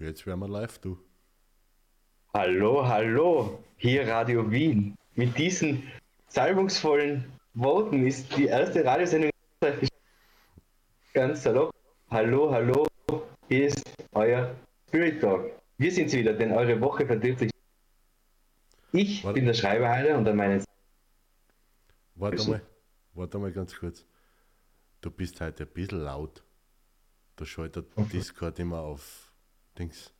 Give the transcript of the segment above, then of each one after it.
Jetzt wären wir live, du. Hallo, hallo, hier Radio Wien. Mit diesen salbungsvollen Worten ist die erste Radiosendung ganz salopp. Hallo, hallo, hier ist euer Spirit Talk. Wir sind wieder, denn eure Woche verdirbt sich. Ich Warte. bin der Schreiberheiler und an meinen Warte Grüße. mal, warte mal ganz kurz. Du bist heute ein bisschen laut. Da schaltet Discord immer auf Dings.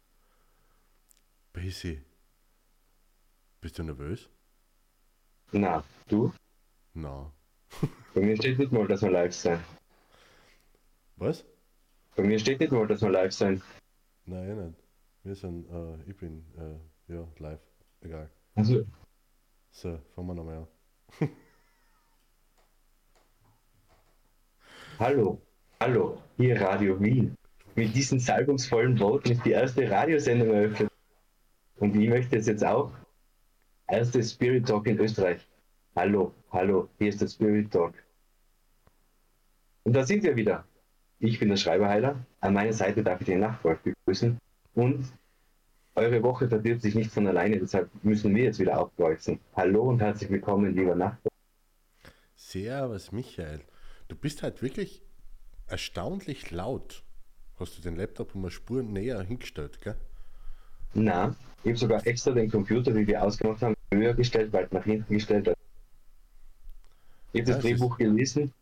Busy. Bist du nervös? Na, du? Na. Bei mir steht nicht mal, dass wir live sein. Was? Bei mir steht nicht mal, dass wir live sein. Nein, eh nicht. Wir sind, äh, ich bin, äh, ja, live. Egal. Also, So, fangen wir nochmal an. Hallo, hallo, hier Radio Wien. Mit diesen salbungsvollen Worten ist die erste Radiosendung eröffnet. Und ich möchte es jetzt auch. Erste Spirit Talk in Österreich. Hallo, hallo, hier ist der Spirit Talk. Und da sind wir wieder. Ich bin der Schreiberheiler. An meiner Seite darf ich den Nachtwolf begrüßen. Und eure Woche verdirbt sich nicht von alleine, deshalb müssen wir jetzt wieder aufkreuzen. Hallo und herzlich willkommen, lieber Nachtwolf. Servus, Michael. Du bist halt wirklich erstaunlich laut. Hast du den Laptop um eine Spur näher hingestellt, gell? Na, ich habe sogar extra den Computer, wie wir ausgemacht haben, höher gestellt, weit nach hinten gestellt. Ich habe das Drehbuch gelesen.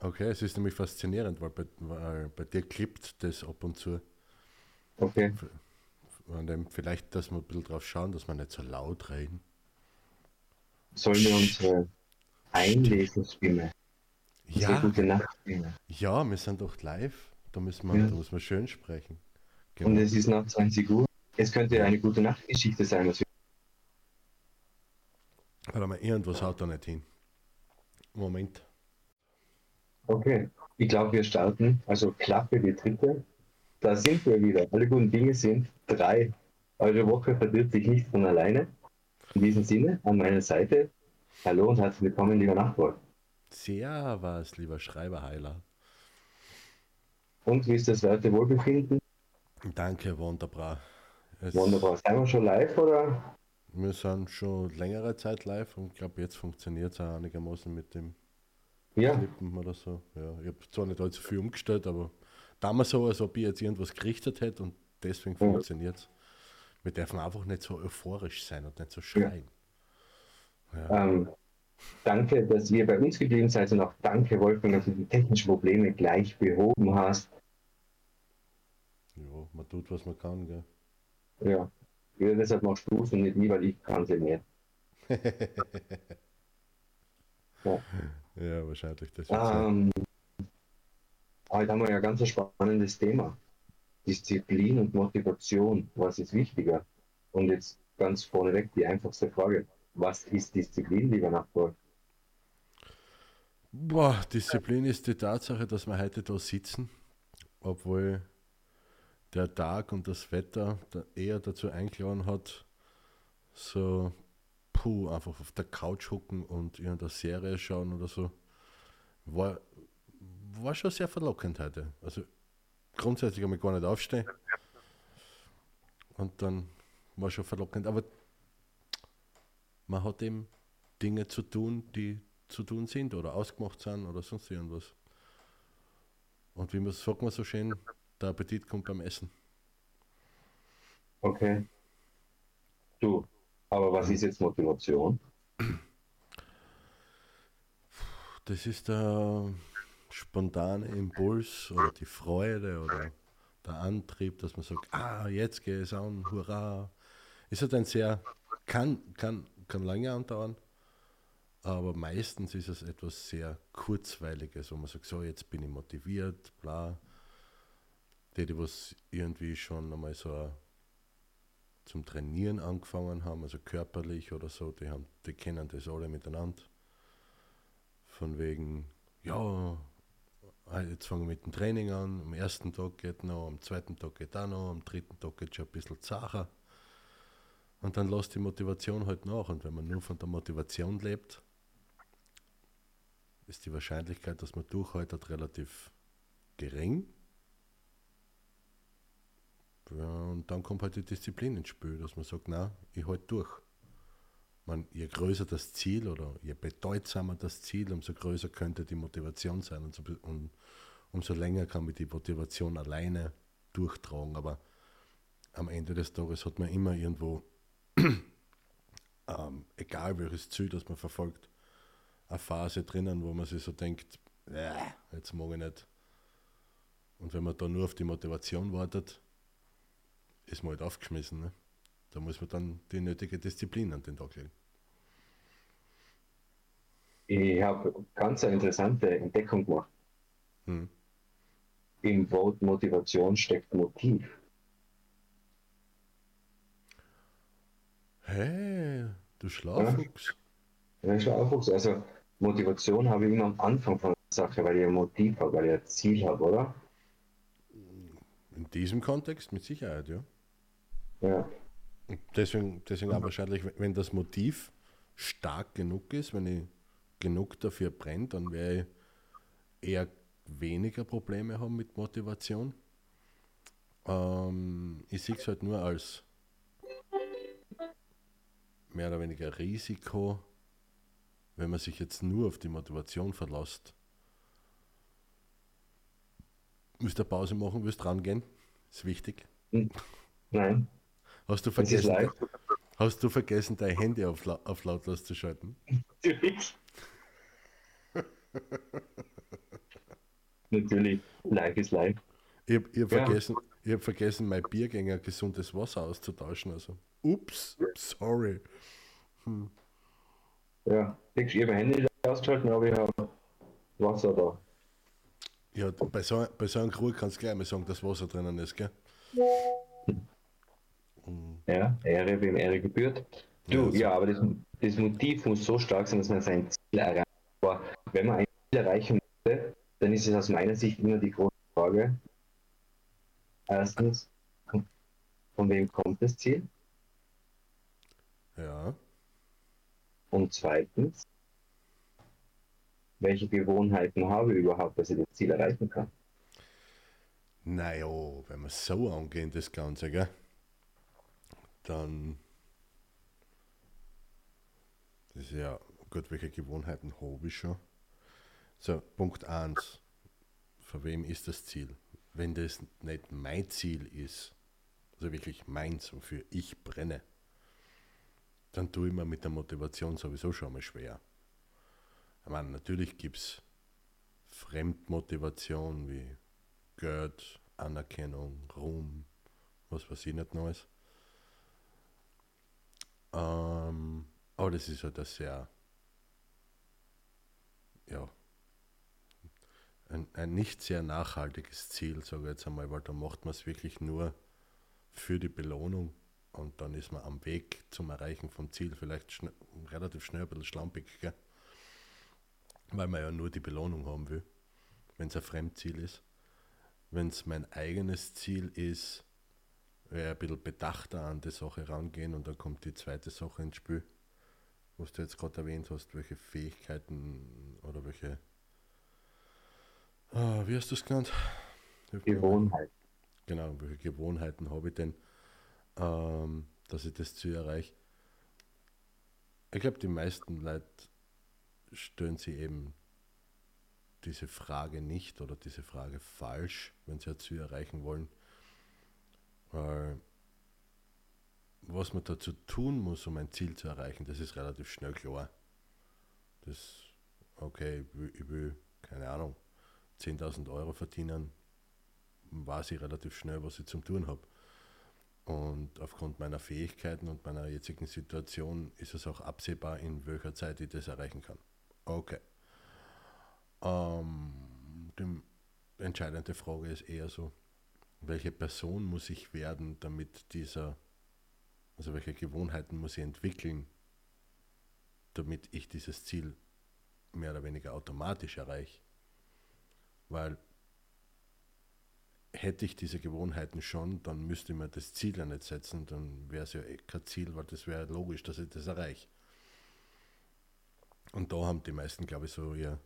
Okay, es ist nämlich faszinierend, weil bei, weil bei dir klippt das ab und zu. Okay. An dem vielleicht, dass wir ein bisschen drauf schauen, dass wir nicht so laut reden. Sollen wir unsere Einleserstimme, unsere Ja, gute Nachtstimme. ja, wir sind doch live. Da müssen wir, Ja. da müssen wir schön sprechen. Und Genau. es ist nach 20 Uhr. Es könnte eine gute Nachtgeschichte sein. Was wir Warte mal, irgendwas haut da nicht hin. Moment. okay. Ich glaube, wir starten. Also Klappe die dritte. Da sind wir wieder. Alle guten Dinge sind drei. Eure Woche verdirbt sich nicht von alleine. In diesem Sinne, an meiner Seite. Hallo und herzlich willkommen, lieber Nachbar. Servus, lieber Schreiberheiler. Und wie ist das Werte Wohlbefinden? Danke, wunderbar. Es, Wunderbar. Sind wir schon live oder? Wir sind schon längere Zeit live und ich glaube, jetzt funktioniert es auch einigermaßen mit dem Ja, Klippen oder so. Ja, ich habe zwar nicht allzu viel umgestellt, aber damals so, als ob ich jetzt irgendwas gerichtet hätte und deswegen Ja. funktioniert es. Wir dürfen einfach nicht so euphorisch sein und nicht so schreien. ähm, danke, dass ihr bei uns geblieben seid und auch danke, Wolfgang, dass du die technischen Probleme gleich behoben hast. Man tut, was man kann, gell? Ja, ja deshalb machst du es und nicht nie, weil ich kann sie nicht. Ja. Ja, wahrscheinlich. Das. Ähm, heute haben wir ja ein ganz spannendes Thema. Disziplin und Motivation. Was ist wichtiger? Und jetzt ganz vorneweg die einfachste Frage. Was ist Disziplin, lieber Nachbar? Boah, Disziplin ist die Tatsache, dass wir heute da sitzen, obwohl der Tag und das Wetter eher dazu eingeladen hat, so puh, einfach auf der Couch hocken und irgendeine Serie schauen oder so. War, war schon sehr verlockend heute. Also grundsätzlich einmal gar nicht aufstehen. Und dann war schon verlockend. Aber man hat eben Dinge zu tun, die zu tun sind oder ausgemacht sind oder sonst irgendwas. Und wie man sagt man so schön, der Appetit kommt beim Essen. Okay. Du, aber was ist jetzt Motivation? Das ist der spontane Impuls oder die Freude oder der Antrieb, dass man sagt, ah, jetzt gehe es an, hurra. Ist halt ein sehr, kann, kann, kann lange andauern, aber meistens ist es etwas sehr Kurzweiliges, wo man sagt, so, jetzt bin ich motiviert, bla. Die, die was irgendwie schon einmal so zum Trainieren angefangen haben, also körperlich oder so, die, haben, die kennen das alle miteinander. Von wegen, ja, ah, jetzt fangen wir mit dem Training an, am ersten Tag geht noch, am zweiten Tag geht auch noch, am dritten Tag geht schon ein bisschen zacher. Und dann lässt die Motivation halt nach. Und wenn man nur von der Motivation lebt, ist die Wahrscheinlichkeit, dass man durchhaltet, relativ gering. Ja, und dann kommt halt die Disziplin ins Spiel, dass man sagt, na, ich halte durch. Man, je größer das Ziel oder je bedeutsamer das Ziel, umso größer könnte die Motivation sein und, so, und umso länger kann man die Motivation alleine durchtragen. Aber am Ende des Tages hat man immer irgendwo, ähm, egal welches Ziel das man verfolgt, eine Phase drinnen, wo man sich so denkt, jetzt mag ich nicht. Und wenn man da nur auf die Motivation wartet, ist man halt aufgeschmissen. Ne? Da muss man dann die nötige Disziplin an den Tag legen. Ich habe ganz eine interessante Entdeckung gemacht. Hm. Im Wort Motivation steckt Motiv. Hey, du Schlaufuchs. Ja, ja Schlaufuchs. Also Motivation habe ich immer am Anfang von der Sache, weil ich ein Motiv habe, weil ich ein Ziel habe, oder? In diesem Kontext mit Sicherheit, ja. Ja. Deswegen, deswegen auch wahrscheinlich, wenn das Motiv stark genug ist, wenn ich genug dafür brenne, dann werde ich eher weniger Probleme haben mit Motivation. Ähm, ich sehe es halt nur als mehr oder weniger Risiko, wenn man sich jetzt nur auf die Motivation verlässt. Müsst ihr Pause machen, willst rangehen? Ist wichtig. Nein. Hast du vergessen, hast du vergessen dein Handy auf, auf lautlos zu schalten? Natürlich. Natürlich. Live ist live. Ich habe hab ja. vergessen, hab vergessen, mein Biergänger gesundes Wasser auszutauschen. Also, ups, sorry. Hm. Ja, ich habe mein Handy ausgeschaltet, aber ich habe Wasser da. Ja, bei so, bei so einem Krug kannst du gleich mal sagen, dass Wasser drinnen ist, gell? Ja, Ehre wem Ehre gebührt. Du, ja, ja aber das, das, Motiv muss so stark sein, dass man sein Ziel erreicht. Aber wenn man ein Ziel erreichen möchte, dann ist es aus meiner Sicht immer die große Frage. Erstens, von wem kommt das Ziel? Ja. Und zweitens, welche Gewohnheiten habe ich überhaupt, dass ich das Ziel erreichen kann? Naja, wenn wir so angehen, das Ganze, gell? Dann das ist ja gut, welche Gewohnheiten habe ich schon? So, Punkt 1. Für wem ist das Ziel? Wenn das nicht mein Ziel ist, also wirklich meins, wofür ich brenne, dann tue ich mir mit der Motivation sowieso schon mal schwer. Ich meine, natürlich gibt es Fremdmotivation wie Geld, Anerkennung, Ruhm, was weiß ich nicht Neues. Ähm, aber das ist halt ein sehr, ja, ein, ein nicht sehr nachhaltiges Ziel, sage ich jetzt einmal, weil da macht man es wirklich nur für die Belohnung und dann ist man am Weg zum Erreichen vom Ziel vielleicht schn relativ schnell ein bisschen schlampig, gell? weil man ja nur die Belohnung haben will, wenn es ein Fremdziel ist. Wenn es mein eigenes Ziel ist, ein bisschen bedachter an die Sache rangehen und dann kommt die zweite Sache ins Spiel, was du jetzt gerade erwähnt hast, welche Fähigkeiten oder welche, ah, wie hast du es genannt? Gewohnheiten. Genau, welche Gewohnheiten habe ich denn, ähm, dass ich das Ziel erreiche? Ich glaube, die meisten Leute stellen sich eben diese Frage nicht oder diese Frage falsch, wenn sie ein Ziel erreichen wollen weil was man dazu tun muss, um ein Ziel zu erreichen, das ist relativ schnell klar. Das, okay, ich will, keine Ahnung, 10.000 Euro verdienen, weiß ich relativ schnell, was ich zum tun habe. Und aufgrund meiner Fähigkeiten und meiner jetzigen Situation ist es auch absehbar, in welcher Zeit ich das erreichen kann. Okay. Ähm, die entscheidende Frage ist eher so, welche Person muss ich werden, damit dieser, also welche Gewohnheiten muss ich entwickeln, damit ich dieses Ziel mehr oder weniger automatisch erreiche. Weil hätte ich diese Gewohnheiten schon, dann müsste ich mir das Ziel ja nicht setzen, dann wäre es ja eh kein Ziel, weil das wäre logisch, dass ich das erreiche. Und da haben die meisten, glaube ich, so ihr,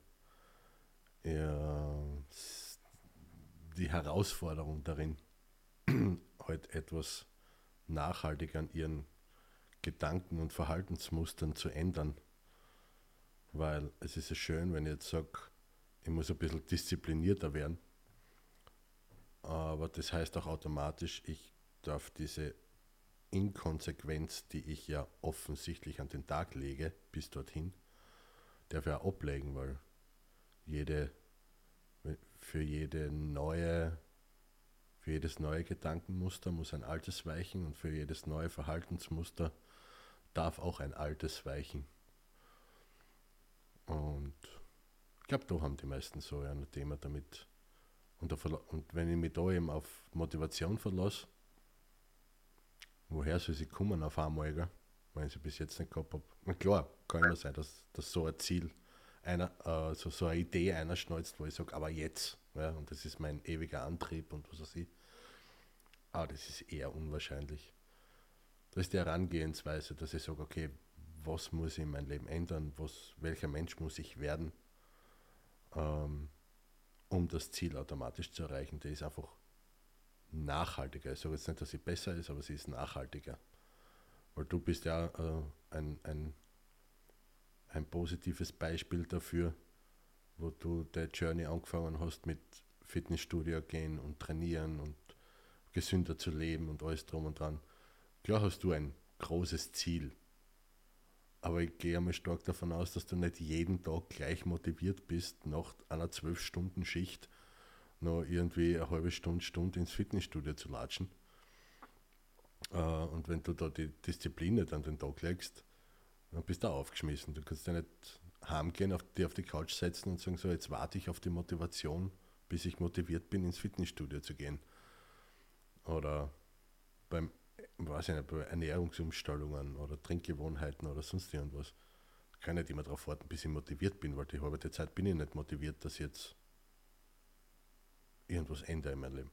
ihr die Herausforderung darin, halt etwas nachhaltig an ihren Gedanken und Verhaltensmustern zu ändern. Weil es ist ja schön, wenn ich jetzt sage, ich muss ein bisschen disziplinierter werden. Aber das heißt auch automatisch, ich darf diese Inkonsequenz, die ich ja offensichtlich an den Tag lege, bis dorthin, darf auch ablegen, weil jede, für jede neue, für jedes neue Gedankenmuster muss ein altes weichen und für jedes neue Verhaltensmuster darf auch ein altes weichen. Und ich glaube, da haben die meisten so ein Thema damit. Und, und wenn ich mich da eben auf Motivation verlasse, woher soll sie kommen auf einmal, gell? wenn ich sie bis jetzt nicht gehabt habe. Klar, kann immer sein, dass, dass so ein Ziel, einer, äh, so, eine Idee einer schnalzt, wo ich sage, aber jetzt, ja, und das ist mein ewiger Antrieb und was weiß ich. Aber das ist eher unwahrscheinlich. Das ist die Herangehensweise, dass ich sage, okay, was muss ich in meinem Leben ändern, was, welcher Mensch muss ich werden, ähm, um das Ziel automatisch zu erreichen. Der ist einfach nachhaltiger. Ich sage jetzt nicht, dass sie besser ist, aber sie ist nachhaltiger. Weil du bist ja äh, ein, ein, ein positives Beispiel dafür, wo du der Journey angefangen hast mit Fitnessstudio gehen und trainieren und gesünder zu leben und alles drum und dran. Klar hast du ein großes Ziel, aber ich gehe einmal stark davon aus, dass du nicht jeden Tag gleich motiviert bist, nach einer 12-Stunden-Schicht noch irgendwie eine halbe Stunde, Stunde ins Fitnessstudio zu latschen. Äh, und wenn du da die Disziplin nicht an den Tag legst, dann bist du aufgeschmissen. Du kannst ja nicht heimgehen, auf, dir auf die Couch setzen und sagen, so jetzt warte ich auf die Motivation, bis ich motiviert bin, ins Fitnessstudio zu gehen. Oder beim, weiß ich nicht, bei Ernährungsumstellungen oder Trinkgewohnheiten oder sonst irgendwas. Ich kann nicht immer darauf warten, bis ich motiviert bin, weil die halbe Zeit bin ich nicht motiviert, dass jetzt irgendwas ändere in meinem Leben.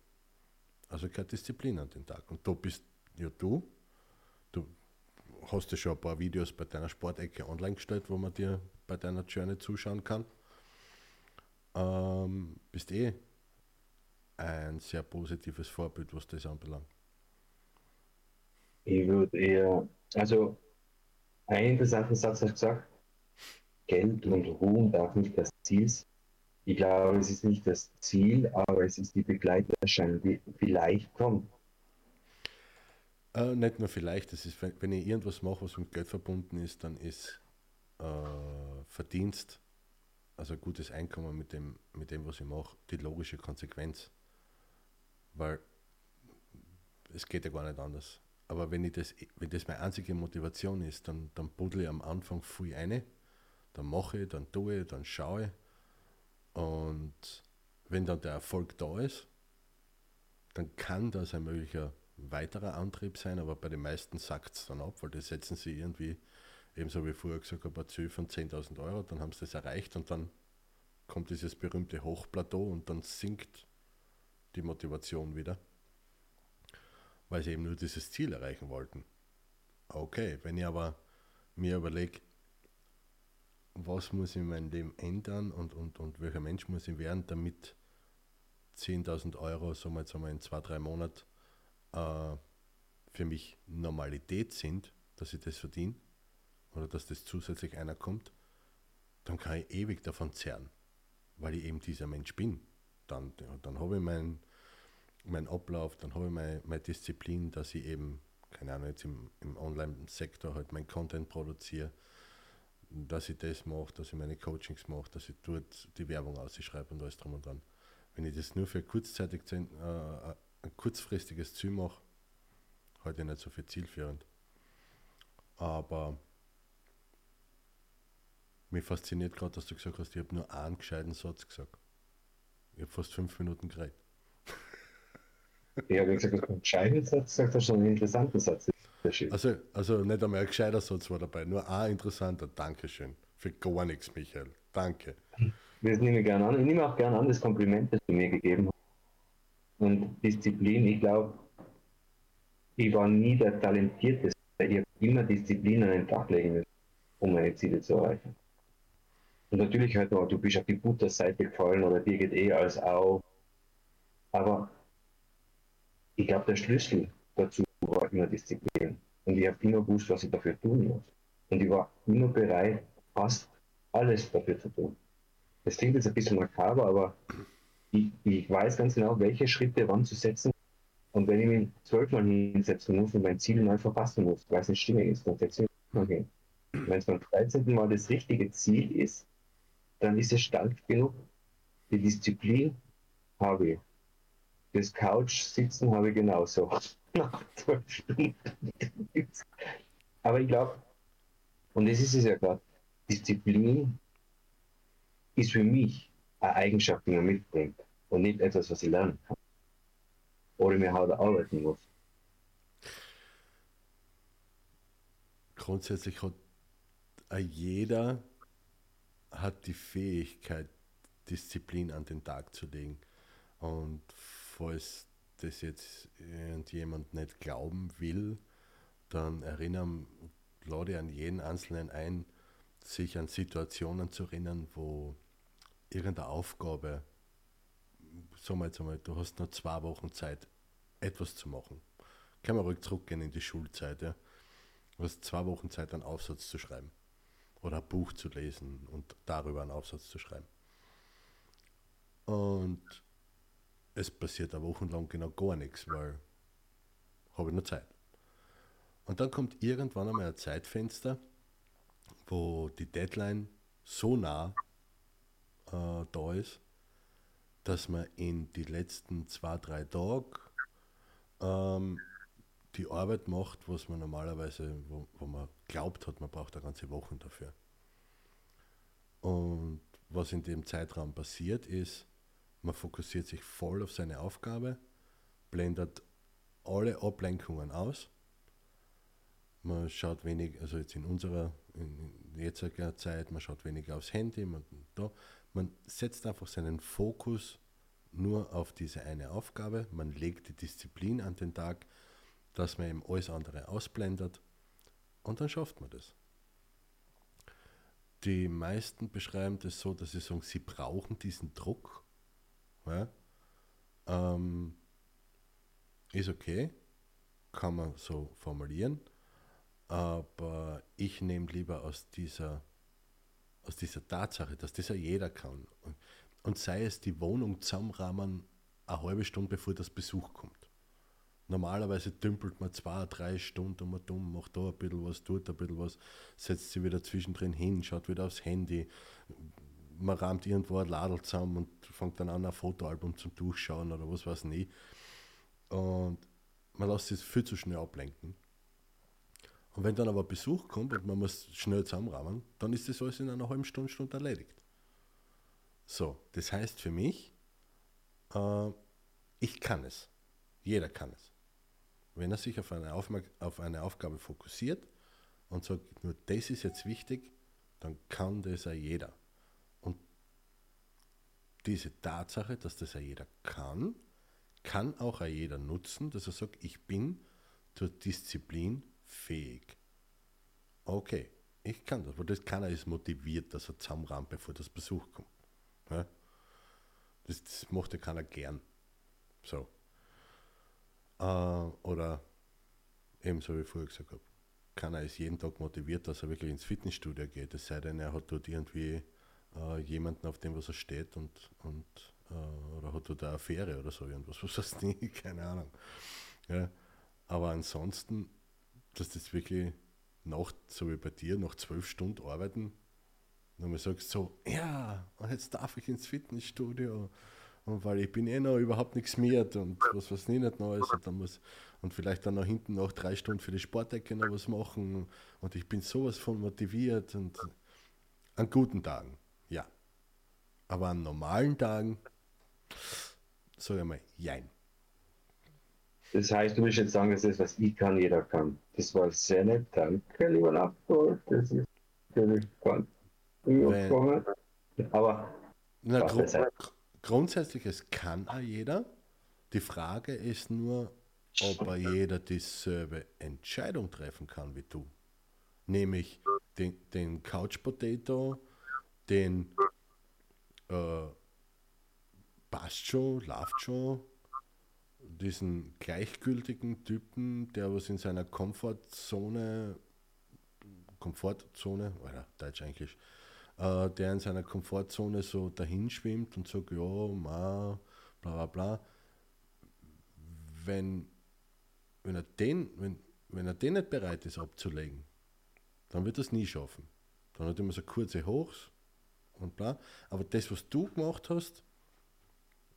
Also keine Disziplin an den Tag. Und da bist ja du. Du hast ja schon ein paar Videos bei deiner Sportecke online gestellt, wo man dir bei deiner Journey zuschauen kann. Ähm, bist eh ein sehr positives Vorbild, was das anbelangt. Ich würde eher, also einen interessanten Satz hast du gesagt, Geld und Ruhm darf nicht das Ziel sein. Ich glaube, es ist nicht das Ziel, aber es ist die Begleiterscheinung, die vielleicht kommt. Äh, nicht nur vielleicht, das ist, wenn, wenn ich irgendwas mache, was mit Geld verbunden ist, dann ist äh, Verdienst, also gutes Einkommen mit dem, mit dem, was ich mache, die logische Konsequenz. Weil es geht ja gar nicht anders. Aber wenn, ich das, wenn das meine einzige Motivation ist, dann, dann buddle ich am Anfang viel eine, dann mache ich, dann tue ich, dann schaue ich und wenn dann der Erfolg da ist, dann kann das ein möglicher weiterer Antrieb sein, aber bei den meisten sackt es dann ab, weil die setzen sie irgendwie, ebenso wie vorher gesagt ein Ziel von 10.000 Euro, dann haben sie das erreicht und dann kommt dieses berühmte Hochplateau und dann sinkt die Motivation wieder, weil sie eben nur dieses Ziel erreichen wollten. Okay, wenn ich aber mir überlege, was muss ich in meinem Leben ändern und, und, und welcher Mensch muss ich werden, damit 10.000 Euro, sagen wir jetzt einmal in zwei, drei Monaten, äh, für mich Normalität sind, dass ich das verdiene oder dass das zusätzlich einer kommt, dann kann ich ewig davon zehren, weil ich eben dieser Mensch bin. Dann, dann habe ich meinen mein Ablauf, dann habe ich meine, meine Disziplin, dass ich eben, keine Ahnung, jetzt im, im Online-Sektor halt mein Content produziere, dass ich das mache, dass ich meine Coachings mache, dass ich dort die Werbung ausschreibe und alles drum und dran. Wenn ich das nur für kurzzeitig, äh, ein kurzfristiges Ziel mache, ich nicht so viel zielführend. Aber mich fasziniert gerade, dass du gesagt hast, ich habe nur einen gescheiten Satz gesagt. Ich habe fast fünf Minuten geredet. Ich habe gesagt, du einen gescheiten Satz gesagt, hast schon einen interessanten Satz. Also, also nicht einmal ein gescheiter Satz war dabei, nur ein interessanter. Dankeschön. Für gar nichts, Michael. Danke. Das nehme ich gerne an. Ich nehme auch gerne an das Kompliment, das du mir gegeben hast. Und Disziplin, ich glaube, ich war nie der Talentierteste. Ich habe immer Disziplin an den Tag legen müssen, um meine Ziele zu erreichen. Und natürlich hört man, du bist auf die Butterseite gefallen oder dir geht eh als auch. Aber ich glaube, der Schlüssel dazu war immer Disziplin. Und ich habe immer gewusst, was ich dafür tun muss. Und ich war immer bereit, fast alles dafür zu tun. Das klingt jetzt ein bisschen makaber, aber ich, ich weiß ganz genau, welche Schritte wann zu setzen. Und wenn ich mich zwölfmal hinsetzen muss und mein Ziel neu verpassen muss, weil es nicht stimmig ist, dann setze ich mich hin. Wenn es beim 13. Mal das richtige Ziel ist, dann ist es stark genug. Die Disziplin habe ich. Das Couch-Sitzen habe ich genauso. Aber ich glaube, und das ist es ja gerade, Disziplin ist für mich Eigenschaft, die man mitbringt und nicht etwas, was ich lernen kann. Oder mir halt arbeiten muss. Grundsätzlich hat jeder hat die Fähigkeit, Disziplin an den Tag zu legen. Und falls das jetzt irgendjemand nicht glauben will, dann erinnern, lade an jeden Einzelnen ein, sich an Situationen zu erinnern, wo irgendeine Aufgabe, sagen wir jetzt einmal, du hast nur zwei Wochen Zeit, etwas zu machen. Kann man ruhig zurückgehen in die Schulzeit. Ja? Du hast zwei Wochen Zeit, einen Aufsatz zu schreiben oder ein Buch zu lesen und darüber einen Aufsatz zu schreiben. Und es passiert eine Woche lang genau gar nichts, weil habe ich nur Zeit. Und dann kommt irgendwann einmal ein Zeitfenster, wo die Deadline so nah äh, da ist, dass man in die letzten zwei, drei Tage ähm, die Arbeit macht, was man normalerweise, wo, wo man glaubt hat, man braucht eine ganze Woche dafür. Und was in dem Zeitraum passiert ist, man fokussiert sich voll auf seine Aufgabe, blendet alle Ablenkungen aus. Man schaut wenig, also jetzt in unserer in jetziger Zeit, man schaut weniger aufs Handy, man, da, man setzt einfach seinen Fokus nur auf diese eine Aufgabe, man legt die Disziplin an den Tag, dass man eben alles andere ausblendet und dann schafft man das. Die meisten beschreiben das so, dass sie sagen, sie brauchen diesen Druck. Ja? Ähm, ist okay, kann man so formulieren, aber ich nehme lieber aus dieser, aus dieser Tatsache, dass das ja jeder kann. Und, und sei es die Wohnung zusammenrahmen eine halbe Stunde bevor das Besuch kommt. Normalerweise dümpelt man zwei, drei Stunden um und um, macht da ein bisschen was, tut ein bisschen was, setzt sich wieder zwischendrin hin, schaut wieder aufs Handy. Man rahmt irgendwo ein Ladel zusammen und fängt dann an, ein Fotoalbum zum Durchschauen oder was weiß ich. Und man lässt sich viel zu schnell ablenken. Und wenn dann aber Besuch kommt und man muss schnell zusammenrahmen, dann ist das alles in einer halben Stunde, Stunde erledigt. So, das heißt für mich, äh, ich kann es. Jeder kann es. Wenn er sich auf eine, auf eine Aufgabe fokussiert und sagt, nur das ist jetzt wichtig, dann kann das ja jeder. Und diese Tatsache, dass das ja jeder kann, kann auch jeder nutzen, dass er sagt, ich bin zur Disziplin fähig. Okay, ich kann das, weil das keiner ist motiviert, dass er zusammenrammt, bevor das Besuch kommt. Ja? Das, das macht ja keiner gern. So. Äh, oder ebenso wie ich vorher gesagt habe, keiner ist jeden Tag motiviert, dass er wirklich ins Fitnessstudio geht, es sei denn, er hat dort irgendwie äh, jemanden, auf dem was er steht und, und äh, oder hat dort eine Affäre oder so irgendwas, was heißt nie, keine Ahnung. Ja, aber ansonsten, dass das wirklich nach, so wie bei dir, nach zwölf Stunden arbeiten, und man sagt so, ja, und jetzt darf ich ins Fitnessstudio und weil ich bin eh noch überhaupt nichts mehr und was was nie nicht Neues und dann muss und vielleicht dann noch hinten noch drei Stunden für die Sportecke noch was machen und ich bin sowas von motiviert und an guten Tagen, ja. Aber an normalen Tagen, sag ich mal, jein. Das heißt, du willst jetzt sagen, das, was ich kann, jeder kann. Das war sehr nett. Danke, lieber Nachbar. Das ist natürlich ganz Aber na, grundsätzlich, es kann auch jeder. Die Frage ist nur, ob er jeder dieselbe Entscheidung treffen kann wie du. Nämlich den, den Couch Potato, den äh, passt schon, läuft schon, diesen gleichgültigen Typen, der was in seiner Komfortzone, Komfortzone, oder Deutsch eigentlich, äh, der in seiner Komfortzone so dahinschwimmt und sagt, ja, ma, bla bla bla. Wenn, wenn, er den, wenn, wenn er den nicht bereit ist abzulegen, dann wird er es nie schaffen. Dann hat er immer so kurze Hochs und bla. Aber das, was du gemacht hast,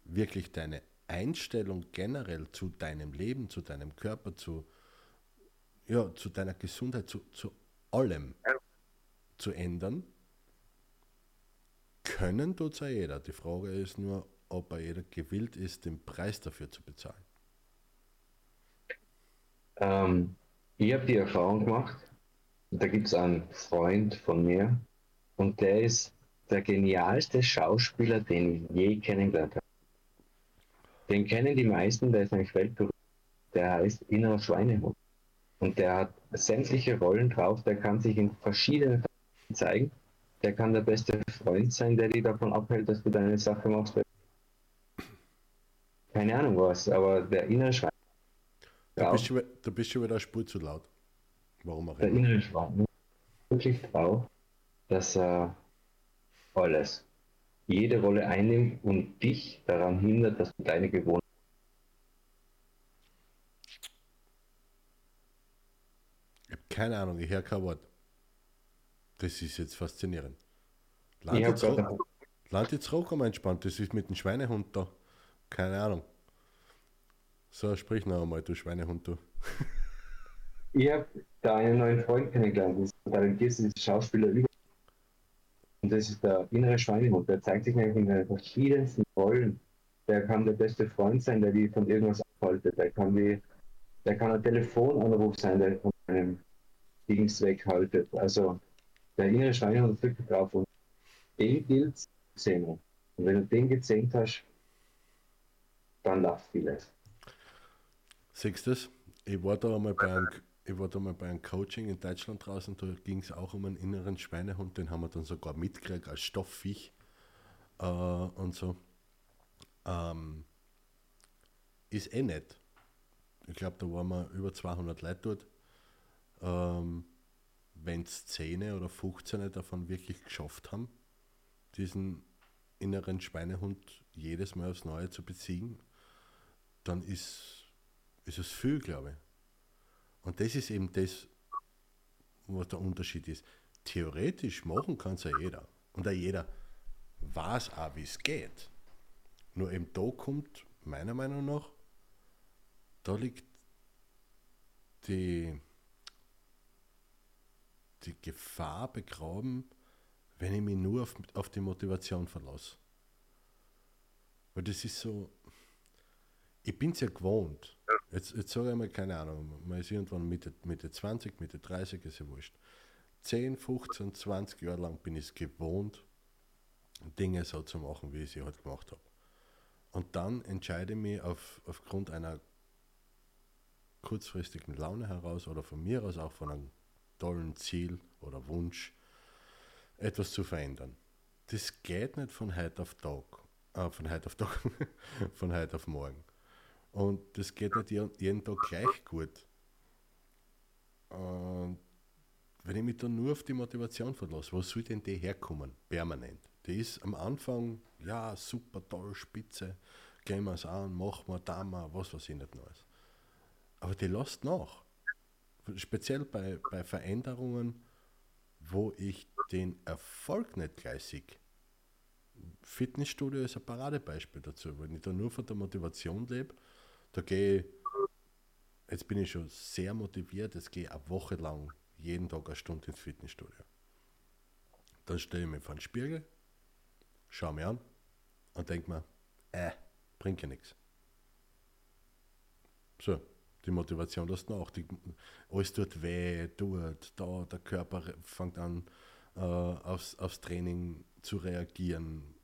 wirklich deine Einstellung generell zu deinem Leben, zu deinem Körper, zu, ja, zu deiner Gesundheit, zu, zu allem zu ändern, können tut ja jeder. Die Frage ist nur, ob er jeder gewillt ist, den Preis dafür zu bezahlen. Ähm, ich habe die Erfahrung gemacht, da gibt es einen Freund von mir und der ist der genialste Schauspieler, den ich je kennengelernt habe. Den kennen die meisten, der ist eigentlich weltberühmt. Der heißt Innerer Schweinehund. Und der hat sämtliche Rollen drauf, der kann sich in verschiedenen zeigen. Der kann der beste Freund sein, der dich davon abhält, dass du deine Sache machst. Keine Ahnung was, aber der innere Schwein. Da bist, du, da bist du wieder Spur zu laut. Warum auch Der innere Schwein wirklich drauf, dass er alles, jede Rolle einnimmt und dich daran hindert, dass du deine Gewohnheit Ich habe keine Ahnung, ich höre kein Wort. Das ist jetzt faszinierend. Land jetzt, ro- Land jetzt rockam entspannt, das ist mit dem Schweinehund da. Keine Ahnung. So, sprich noch einmal, du Schweinehund, du. Ich habe da einen neuen Freund kennengelernt, das ist der talentierste Schauspieler über. Und das ist der innere Schweinehund. Der zeigt sich nämlich in den verschiedensten Rollen. Der kann der beste Freund sein, der die von irgendwas abhaltet. Der kann, die, der kann ein Telefonanruf sein, der von einem Dings weghaltet. Also der innere Schweinehund ist wirklich drauf. Und den gilt es. Und wenn du den gesehen hast, dann läuft vieles. Das? Ich war da einmal bei einem, ich war da mal bei einem Coaching in Deutschland draußen, da ging es auch um einen inneren Schweinehund, den haben wir dann sogar mitgekriegt als Stoffviech äh, und so. Ähm, ist eh nett. Ich glaube, da waren wir über 200 Leute dort. Ähm, wenn es 10 oder 15 davon wirklich geschafft haben, diesen inneren Schweinehund jedes Mal aufs Neue zu besiegen, dann ist, ist es viel, glaube ich. Und das ist eben das, was der Unterschied ist. Theoretisch machen kann es ja jeder. Und auch jeder weiß auch, wie es geht. Nur eben da kommt, meiner Meinung nach, da liegt die, die Gefahr begraben, wenn ich mich nur auf, auf die Motivation verlasse. Weil das ist so, ich bin es ja gewohnt. Jetzt, jetzt sage ich mal, keine Ahnung, man ist irgendwann Mitte, Mitte 20, Mitte 30, ist ja wurscht. 10, 15, 20 Jahre lang bin ich es gewohnt, Dinge so zu machen, wie ich sie halt gemacht habe. Und dann entscheide ich mich auf, aufgrund einer kurzfristigen Laune heraus oder von mir aus auch von einem tollen Ziel oder Wunsch, etwas zu verändern. Das geht nicht von heute auf Tag, äh, von heute auf Tag, von heute auf morgen. Und das geht nicht jeden Tag gleich gut. Und wenn ich mich dann nur auf die Motivation verlasse, wo soll denn die herkommen? Permanent. Die ist am Anfang, ja, super toll, spitze, gehen wir es an, machen wir, da mal, was weiß ich nicht Neues. Aber die lässt nach. Speziell bei, bei Veränderungen, wo ich den Erfolg nicht gleich sehe. Fitnessstudio ist ein Paradebeispiel dazu. Wenn ich da nur von der Motivation lebe, da gehe ich, jetzt bin ich schon sehr motiviert, jetzt gehe ich eine Woche lang jeden Tag eine Stunde ins Fitnessstudio. Dann stelle ich mich vor den Spiegel, schaue mich an und denke mir, äh, bringt ja nichts. So, die Motivation lässt nach. Die, alles tut weh, tut, da, der Körper fängt an, äh, aufs, aufs Training zu reagieren.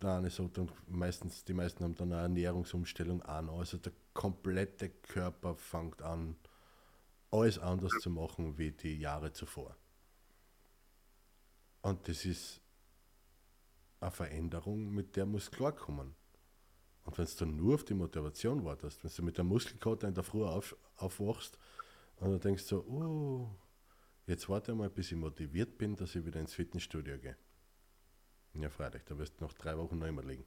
Und der eine sagt dann meistens, die meisten haben dann eine Ernährungsumstellung an. Also der komplette Körper fängt an, alles anders zu machen wie die Jahre zuvor. Und das ist eine Veränderung, mit der muss klarkommen. Und wenn du nur auf die Motivation wartest, wenn du mit der Muskelkater in der Früh auf, aufwachst und du denkst so, oh, jetzt warte mal, bis ich motiviert bin, dass ich wieder ins Fitnessstudio gehe. Ja, freilich, da wirst du noch drei Wochen noch immer liegen.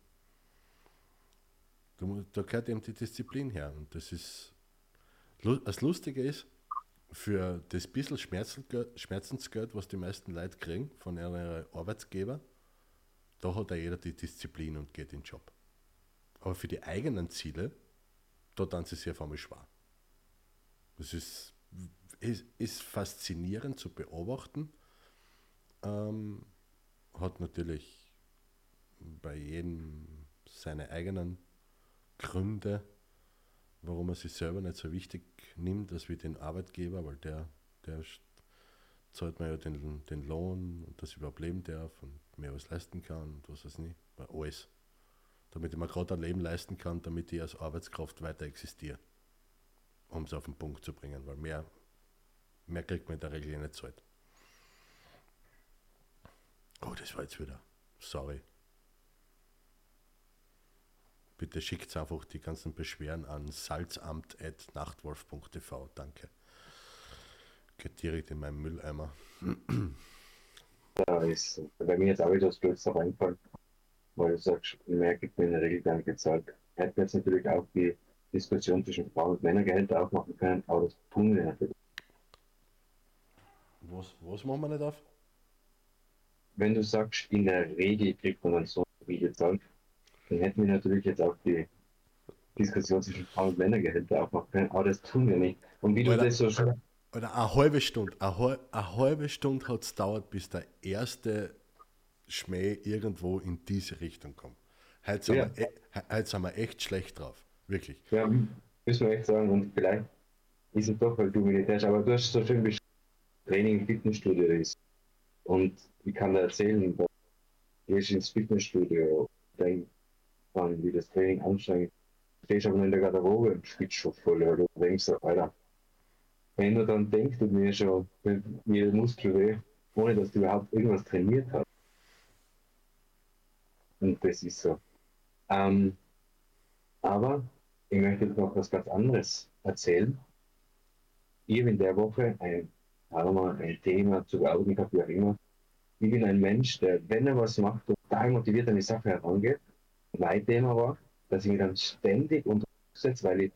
Da, gehört eben die Disziplin her. Und das ist, das Lustige ist, für das bisschen Schmerzensgeld, was die meisten Leute kriegen von ihren Arbeitsgeber, da hat ja jeder die Disziplin und geht in den Job. Aber für die eigenen Ziele, da dann sie auf einmal schwer. Das ist, ist, ist faszinierend zu beobachten. Ähm, hat natürlich bei jedem seine eigenen Gründe, warum er sich selber nicht so wichtig nimmt, als wie den Arbeitgeber, weil der, der zahlt mir ja den, den Lohn und dass ich überhaupt leben darf und mir was leisten kann und was weiß nicht. Alles. Damit ich mir gerade ein Leben leisten kann, damit ich als Arbeitskraft weiter existiere. Um es auf den Punkt zu bringen, weil mehr, mehr kriegt man in der Regel nicht zahlt. Oh, das war jetzt wieder. Sorry. Bitte schickt einfach die ganzen Beschwerden an salzamt.nachtwolf.tv. Danke. Geht direkt in meinen Mülleimer. Da ist bei mir jetzt auch wieder das Blödste reinfallen, weil du sagst, mehr gibt mir in der Regel gar nicht gezahlt. Hätten jetzt natürlich auch die Diskussion zwischen Frauen und Männergehälter aufmachen können, aber das tun wir natürlich. Was, was machen wir nicht auf? Wenn du sagst, in der Regel kriegt man so viel gezahlt, dann hätten wir natürlich jetzt auch die Diskussion zwischen Frauen und Männergehälter aufmachen können, aber das tun wir nicht. Und wie oder, du das so schon. Oder eine halbe Stunde. Eine, eine halbe Stunde hat es gedauert, bis der erste Schmäh irgendwo in diese Richtung kommt. Heute sind, ja. wir, e, heute sind wir echt schlecht drauf. Wirklich. Ja, müssen wir echt sagen. Und vielleicht ist es doch, weil du militärst, aber du hast so schön beschrieben, Training im Fitnessstudio ist. Und ich kann dir erzählen, du gehst ins Fitnessstudio, denkst, wie das Training anstrengend stehst aber in der Garderobe und spielst schon voll, weil du denkst, Alter, wenn du dann denkst, du mir schon jeder Muskel weh, ohne dass du überhaupt irgendwas trainiert hast. Und das ist so. Ähm, aber ich möchte noch was ganz anderes erzählen. Ich habe in der Woche ein, mal, ein Thema zu Augen gehabt, wie auch immer. Ich bin ein Mensch, der, wenn er was macht, total motiviert an die Sache herangeht mein Thema war, dass ich mich dann ständig untersetze, weil ich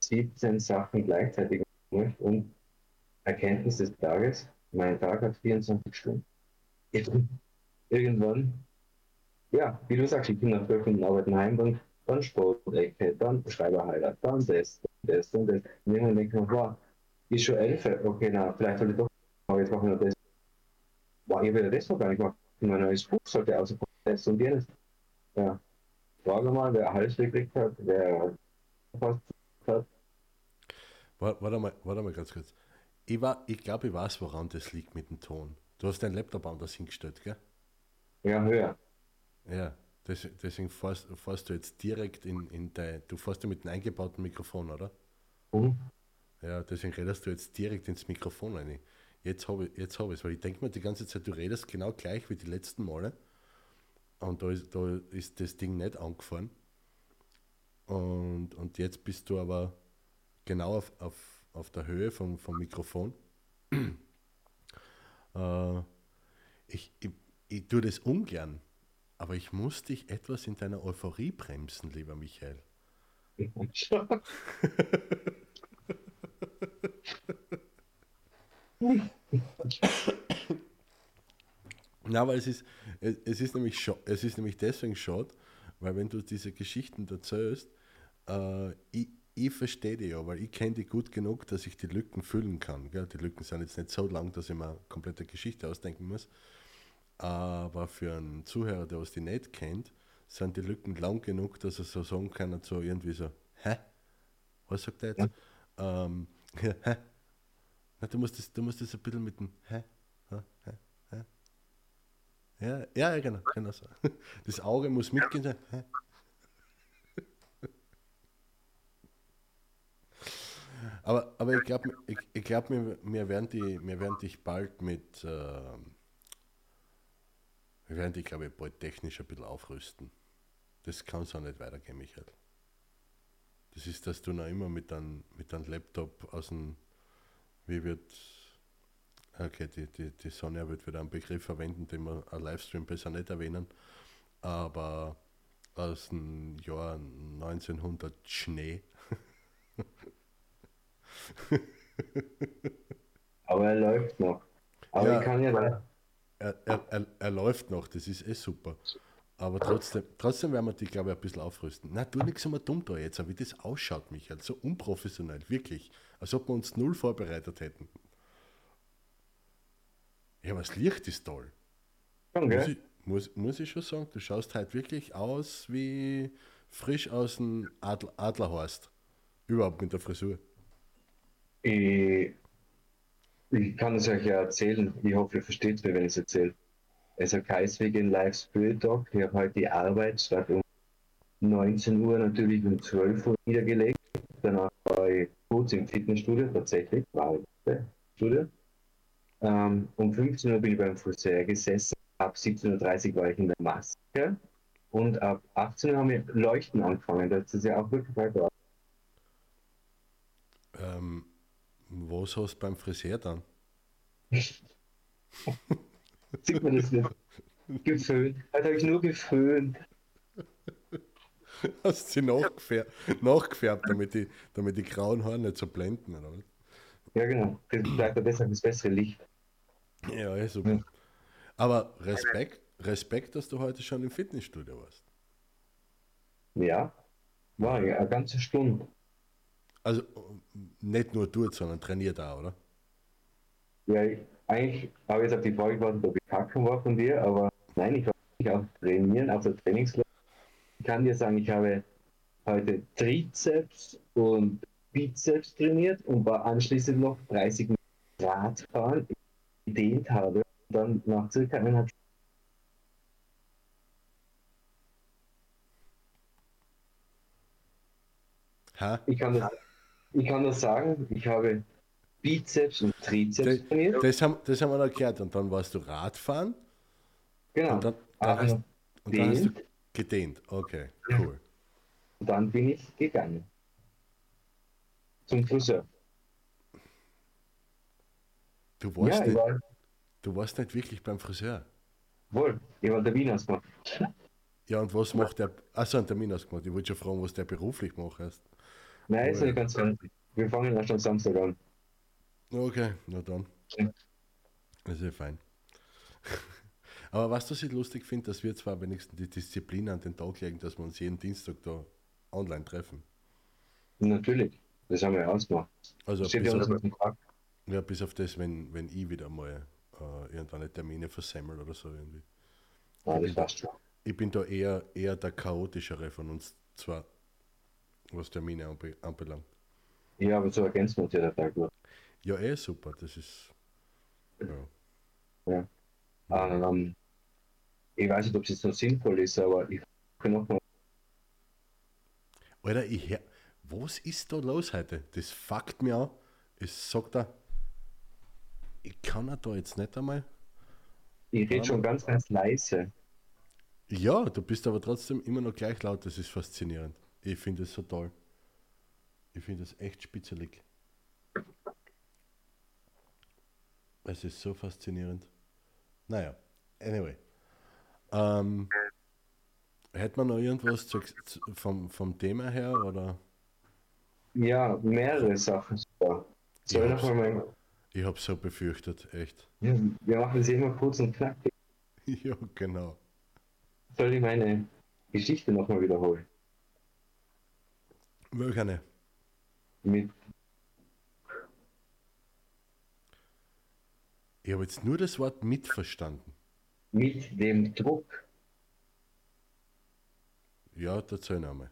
17 Sachen gleichzeitig möchte und Erkenntnis des Tages, mein Tag hat 24 Stunden. Irgendwann, ja, wie du sagst, ich bin nach 12 Stunden Arbeiten heim, dann, dann Sportecke, dann Schreiberhighlight, dann das, das und das. Und irgendwann denke ich mir, wow, ist schon 11, okay, na, vielleicht soll ich doch, aber jetzt machen wir das. Wow, ich will das noch gar nicht machen. Mein neues Buch sollte außer das und jenes. Ja, Frage mal, wer Hals gekriegt hat, wer fast hat. Warte mal, warte mal ganz kurz. Ich, ich glaube, ich weiß, woran das liegt mit dem Ton. Du hast deinen Laptop anders hingestellt, gell? Ja, höher. Ja, deswegen fährst, fährst, du jetzt direkt in, in dein. Du fährst ja mit einem eingebauten Mikrofon, oder? Mhm. Ja, deswegen redest du jetzt direkt ins Mikrofon rein. Jetzt habe ich es, hab weil ich denke mir die ganze Zeit, du redest genau gleich wie die letzten Male. Und da ist, da ist das Ding nicht angefahren. Und, und jetzt bist du aber genau auf, auf, auf der Höhe vom, vom Mikrofon. äh, ich, ich, ich tue das ungern, aber ich muss dich etwas in deiner Euphorie bremsen, lieber Michael. Na, aber es ist, es, es, ist nämlich, es ist nämlich deswegen schade, weil wenn du diese Geschichten erzählst, äh, ich, ich verstehe die ja, weil ich kenne die gut genug, dass ich die Lücken füllen kann. Gell? Die Lücken sind jetzt nicht so lang, dass ich mir eine komplette Geschichte ausdenken muss. Aber für einen Zuhörer, der was die nicht kennt, sind die Lücken lang genug, dass er so sagen kann, so irgendwie so, hä? Was sagt er jetzt? Ja. Ähm, hä? Na, du, musst das, du musst das ein bisschen mit dem hä? hä? hä? Ja, ja, genau, genau so. Das Auge muss mitgehen. Aber, aber ich glaube, ich, ich glaub, wir, wir, werden wir werden dich bald mit, äh, wir werden dich, glaube ich, bald technisch ein bisschen aufrüsten. das kann so nicht weitergehen, Michael. Das ist, dass du noch immer mit deinem mit dein Laptop aus dem, wie wird, okay, die, die, die Sonja wird wieder einen Begriff verwenden, den wir ein Livestream besser nicht erwähnen, aber aus dem Jahr 1900 Schnee. Aber er läuft noch. Aber Ja. ich kann ja. Er, er, er, er läuft noch, das ist eh super. Aber trotzdem, trotzdem werden wir die, glaube ich, ein bisschen aufrüsten. Na, tu nichts immer dumm da jetzt, wie das ausschaut, Michael. So unprofessionell, wirklich. Als ob wir uns null vorbereitet hätten. Ja, aber das Licht ist toll. Schon, Muss ich, muss, muss ich schon sagen, du schaust halt wirklich aus wie frisch aus dem Adler, Adlerhorst. Überhaupt mit der Frisur. Ich, ich kann es euch ja erzählen. Ich hoffe, ihr versteht mir, wenn ich es erzähle. Also Kreiswegen Live Spirit Talk. Ich habe heute die Arbeit statt um 19 Uhr natürlich um 12 Uhr niedergelegt. Danach war ich kurz im Fitnessstudio, tatsächlich, war ich im Studio. Ähm, um 15 Uhr bin ich beim Friseur gesessen. Ab 17.30 Uhr war ich in der Maske. Und ab 18 Uhr haben wir Leuchten angefangen. Das ist ja auch wirklich weiter. Ähm, was hast du beim Friseur dann? Sieht man das nicht? Geföhnt. Heute habe ich nur geföhnt. Hast sie nachgefärbt, nachgefärbt damit, die, damit die grauen Haare nicht so blenden, oder? Ja, genau. Das bleibt besser das bessere Licht. Ja, ja, super. Aber Respekt, Respekt, dass du heute schon im Fitnessstudio warst. Ja. War ja eine ganze Stunde. Also nicht nur dort, sondern trainiert auch, oder? Ja, ich, eigentlich habe ich jetzt auf die Frage gewartet, ob ich kacken war von dir, aber nein, ich war nicht auf Trainieren, auf der Trainingslehre. Ich kann dir sagen, ich habe heute Trizeps und Bizeps trainiert und war anschließend noch 30 Minuten Radfahren, gedehnt habe. Und dann nach circa eineinhalb Ha? Ich kann das, ich kann das sagen, ich habe Bizeps und Trizeps Das, trainiert. das, haben, das haben wir noch gehört. Und dann warst du Radfahren Genau. und dann, dann, hast, und dann hast du dehnt. gedehnt. Okay, cool. Und dann bin ich gegangen. Zum Friseur. Du warst, Ja, ich nicht, war du warst nicht wirklich beim Friseur. wohl. Ich war der Wiener. Ja, und was macht der? Achso, einen Termin ausgemacht. Ich wollte schon fragen, was der beruflich macht. Nein, ist nicht ganz fertig. Wir fangen erst am Samstag an. Okay, na dann. Das ist ja fein. Aber was das ich lustig finde, dass wir zwar wenigstens die Disziplin an den Tag legen, dass wir uns jeden Dienstag da online treffen. Natürlich. Das haben wir ja ausgemacht. Also bis auf, ja, bis auf das, wenn, wenn ich wieder mal äh, irgendwann Termine versemmel oder so irgendwie. Ah, das passt schon. Ich bin da eher, eher der chaotischere von uns zwar, was Termine anbe anbelangt. Ja, aber so ergänzen wir uns ja der Tag durch. Ja, eh super, das ist. Ja. Ähm, ich weiß nicht, ob es jetzt noch sinnvoll ist, aber ich kann noch mal. Alter, ich was ist da los heute? Das fuckt mir an. Es sagt er, ich kann er da jetzt nicht einmal. Ich rede schon ganz, ganz leise. Ja, du bist aber trotzdem immer noch gleich laut, das ist faszinierend. Ich finde es so toll. Ich finde es echt spitzelig. Es ist so faszinierend. Naja, anyway. Ähm, hätte man noch irgendwas zu, zu, vom, vom Thema her oder? Ja, mehrere Sachen sogar. Soll ich mein. Ich habe so befürchtet, echt. Ja, wir machen es immer kurz und knackig. ja, genau. Soll ich meine Geschichte nochmal wiederholen? Welche? Mit Ich habe jetzt nur das Wort mitverstanden. mit dem Druck. Ja, erzähl noch einmal.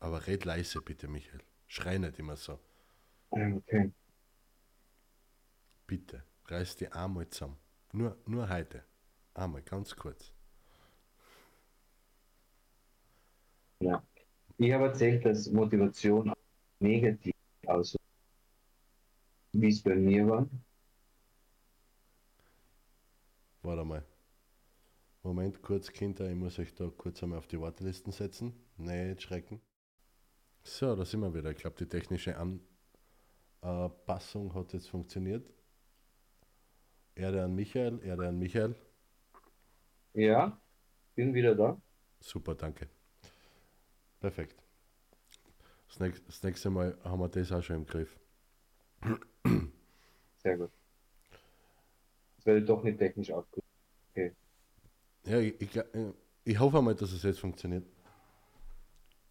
Aber red leise bitte, Michael. Schrei nicht immer so. Okay. Bitte, reiß die einmal zusammen. Nur, nur heute. Einmal, ganz kurz. Ja. Ich habe erzählt, dass Motivation negativ aussieht. Wie es bei mir war. Warte mal. Moment, kurz, Kinder, ich muss euch da kurz einmal auf die Wartelisten setzen. Nicht schrecken. So, da sind wir wieder. Ich glaube, die technische Anpassung hat jetzt funktioniert. Erde an Michael, Erde an Michael. Ja, bin wieder da. Super, danke. Perfekt. Das nächste, das nächste Mal haben wir das auch schon im Griff. Sehr gut. Ich doch nicht technisch aufgerufen. Ja, ich, ich, äh, ich hoffe mal, dass es jetzt funktioniert.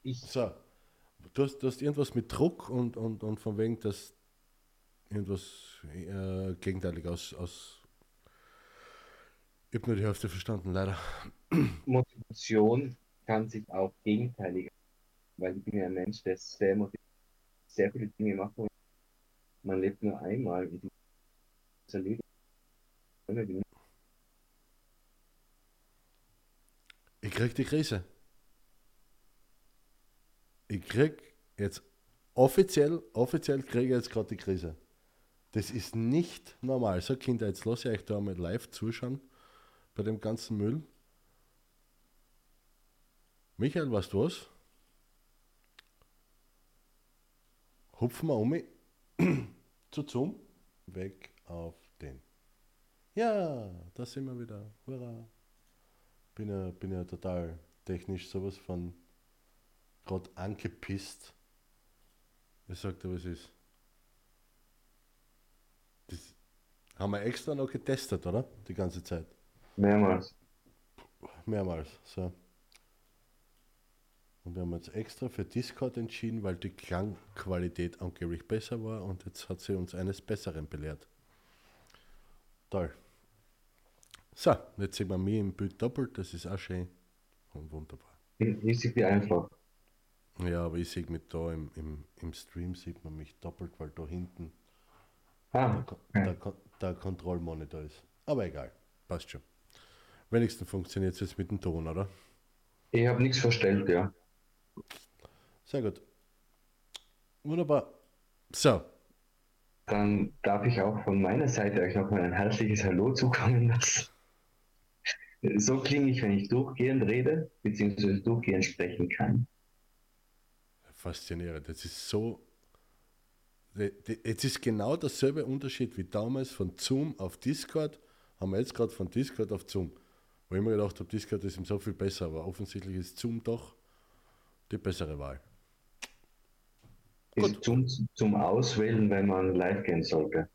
Ich, So, du hast, du hast irgendwas mit Druck und, und, und von wegen, dass irgendwas äh, gegenteilig aus, aus. Ich habe nur die Hälfte verstanden, leider. Motivation kann sich auch gegenteilig, weil ich bin ja ein Mensch, der sehr motiviert, sehr viele Dinge macht. und Man lebt nur einmal und die. Ich krieg die Krise. Ich krieg jetzt offiziell, offiziell kriege ich jetzt gerade die Krise. Das ist nicht normal. So Kinder, jetzt lasse ich euch da mal live zuschauen bei dem ganzen Müll. Michael, weißt du was? Hupfen wir um zu Zoom. Weg auf. Ja, da sind wir wieder. Hurra. Bin ja, bin ja total technisch sowas von gerade angepisst. Ich sag dir, was ist. Das haben wir extra noch getestet, oder? Die ganze Zeit. Mehrmals. Mehrmals. So. Und wir haben uns extra für Discord entschieden, weil die Klangqualität angeblich besser war und jetzt hat sie uns eines Besseren belehrt. Toll. So, jetzt sehen wir mich im Bild doppelt, das ist auch schön und wunderbar. Riesig wie einfach. Ja, aber ich sehe mich da im, im, im Stream sieht man mich doppelt, weil da hinten Ah, der, der, Ko- der Kontrollmonitor ist. Aber egal, passt schon. Wenigstens funktioniert es jetzt mit dem Ton, oder? ich habe nichts verstellt, ja. Sehr gut. Wunderbar. So, Dann darf ich auch von meiner Seite euch nochmal ein herzliches Hallo zukommen lassen. So klinge ich, wenn ich durchgehend rede, beziehungsweise durchgehend sprechen kann. faszinierend. Das ist so. Jetzt ist genau derselbe Unterschied wie damals von Zoom auf Discord. Haben wir jetzt gerade von Discord auf Zoom. Wo ich mir gedacht habe, Discord ist ihm so viel besser, aber offensichtlich ist Zoom doch die bessere Wahl. Gut. Ist zum, zum Auswählen, wenn man live gehen sollte.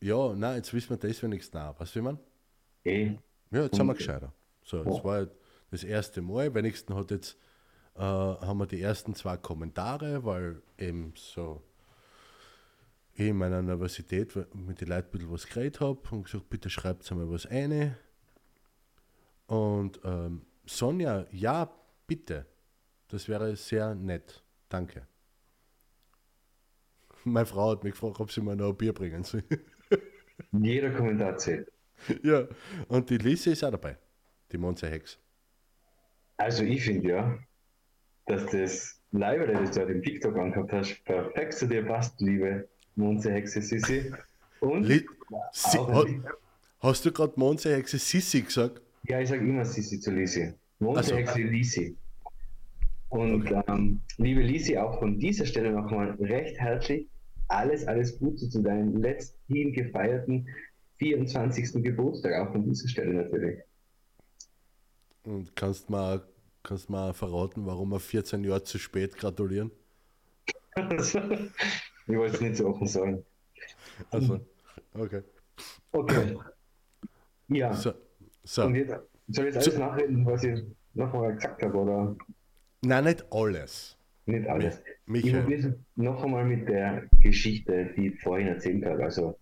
Ja, nein, jetzt wissen wir das wenigstens. Weißt du, wie man? Eh, Ja, jetzt sind wir Und- gescheiter. So, Ja. das war das erste Mal. Wenigstens hat jetzt, äh, haben wir die ersten zwei Kommentare, weil eben so ich in meiner Universität mit den Leuten ein bisschen was geredet habe und gesagt, bitte schreibt mal was eine. Und ähm, Sonja, ja, bitte. Das wäre sehr nett. Danke. Meine Frau hat mich gefragt, ob sie mir noch ein Bier bringen soll. jeder Kommentar zählt. ja, und die Lise ist auch dabei. Die Monze Hex. Also ich finde ja, dass das Live, das du dem TikTok angehabt hast, perfekt zu dir passt, liebe Monze Hexe Sissi. Und Li si ha hast du gerade Monse Hexe Sissi gesagt? ja, ich sage immer Sissi zu Lisi. Monze Ach so. Hexe Lisi. Und ähm, liebe Lisi, auch von dieser Stelle nochmal recht herzlich alles, alles Gute zu deinem letzten gefeierten 24. Geburtstag, auch von dieser Stelle natürlich. Und kannst mal kannst mal verraten, warum wir 14 Jahre zu spät gratulieren? ich wollte es nicht so offen sagen. Also, okay. Okay. Ja, So, so. und jetzt soll ich jetzt alles nachreden, was ich nochmal gesagt habe, oder Nein, nicht alles. nicht alles? Ich Michael, probiere noch einmal mit der Geschichte, die ich vorhin erzählt habe. Also,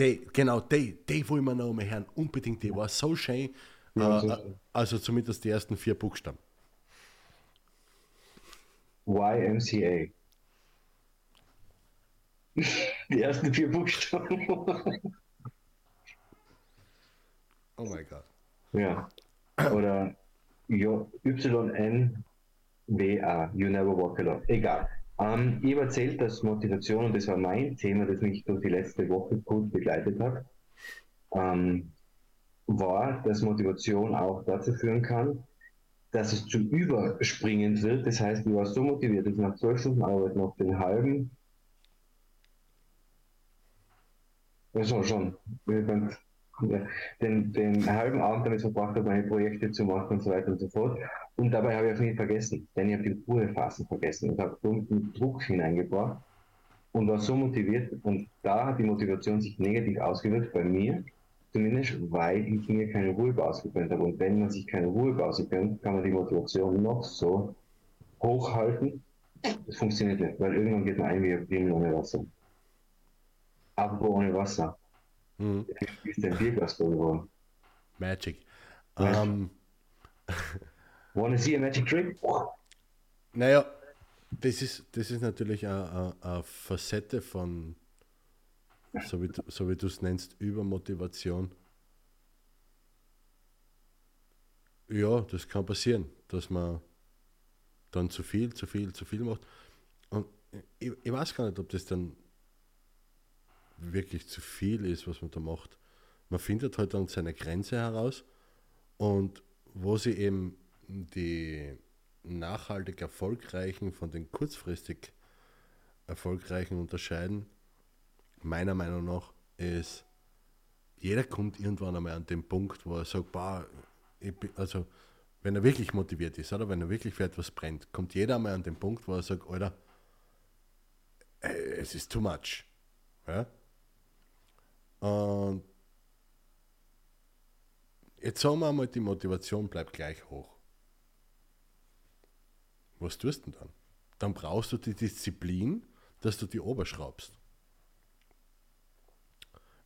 die, genau, die, die wollen wir noch mal hören. Unbedingt, die war so schön. Ja, äh, so- also zumindest die ersten vier Buchstaben. YMCA. Die ersten vier Buchstaben. Oh mein Gott. ja. Oder YNWA, You Never Walk Alone. Egal. Ähm, ich habe erzählt, dass Motivation, und das war mein Thema, das mich durch die letzte Woche gut begleitet hat, ähm, war, dass Motivation auch dazu führen kann, dass es zu überspringend wird. Das heißt, du warst so motiviert, dass nach zwölf Stunden Arbeit noch den halben, also schon, den, den halben Abend damit verbracht habe, meine Projekte zu machen und so weiter und so fort. Und dabei habe ich auch nie vergessen, denn ich habe die Ruhephasen vergessen und habe Druck hineingebracht und war so motiviert. Und da hat die Motivation sich negativ ausgewirkt bei mir, zumindest weil ich mir keine Ruhe ausgegönnt habe. Und wenn man sich keine Ruhe ausgegönnt, kann man die Motivation noch so hochhalten. Das funktioniert nicht, weil irgendwann geht man ein wie ein Primel ohne Wasser. Aber ohne Wasser. Mhm. Ist ein Bierglas geworden. Magic. Magic. Um, Wanna see a magic trick? Naja, das ist, das ist natürlich eine, eine Facette von, so wie, so wie du es nennst, Übermotivation. Ja, das kann passieren, dass man dann zu viel, zu viel, zu viel macht. Und ich, ich weiß gar nicht, ob das dann wirklich zu viel ist, was man da macht. Man findet halt dann seine Grenze heraus und wo sie eben die nachhaltig erfolgreichen von den kurzfristig erfolgreichen unterscheiden, meiner Meinung nach, ist, jeder kommt irgendwann einmal an den Punkt, wo er sagt, bah, also wenn er wirklich motiviert ist oder wenn er wirklich für etwas brennt, kommt jeder einmal an den Punkt, wo er sagt, Alter, es ist too much. Ja? Und jetzt sagen wir einmal, die Motivation bleibt gleich hoch. Was tust du denn dann? Dann brauchst du die Disziplin, dass du die oberschraubst.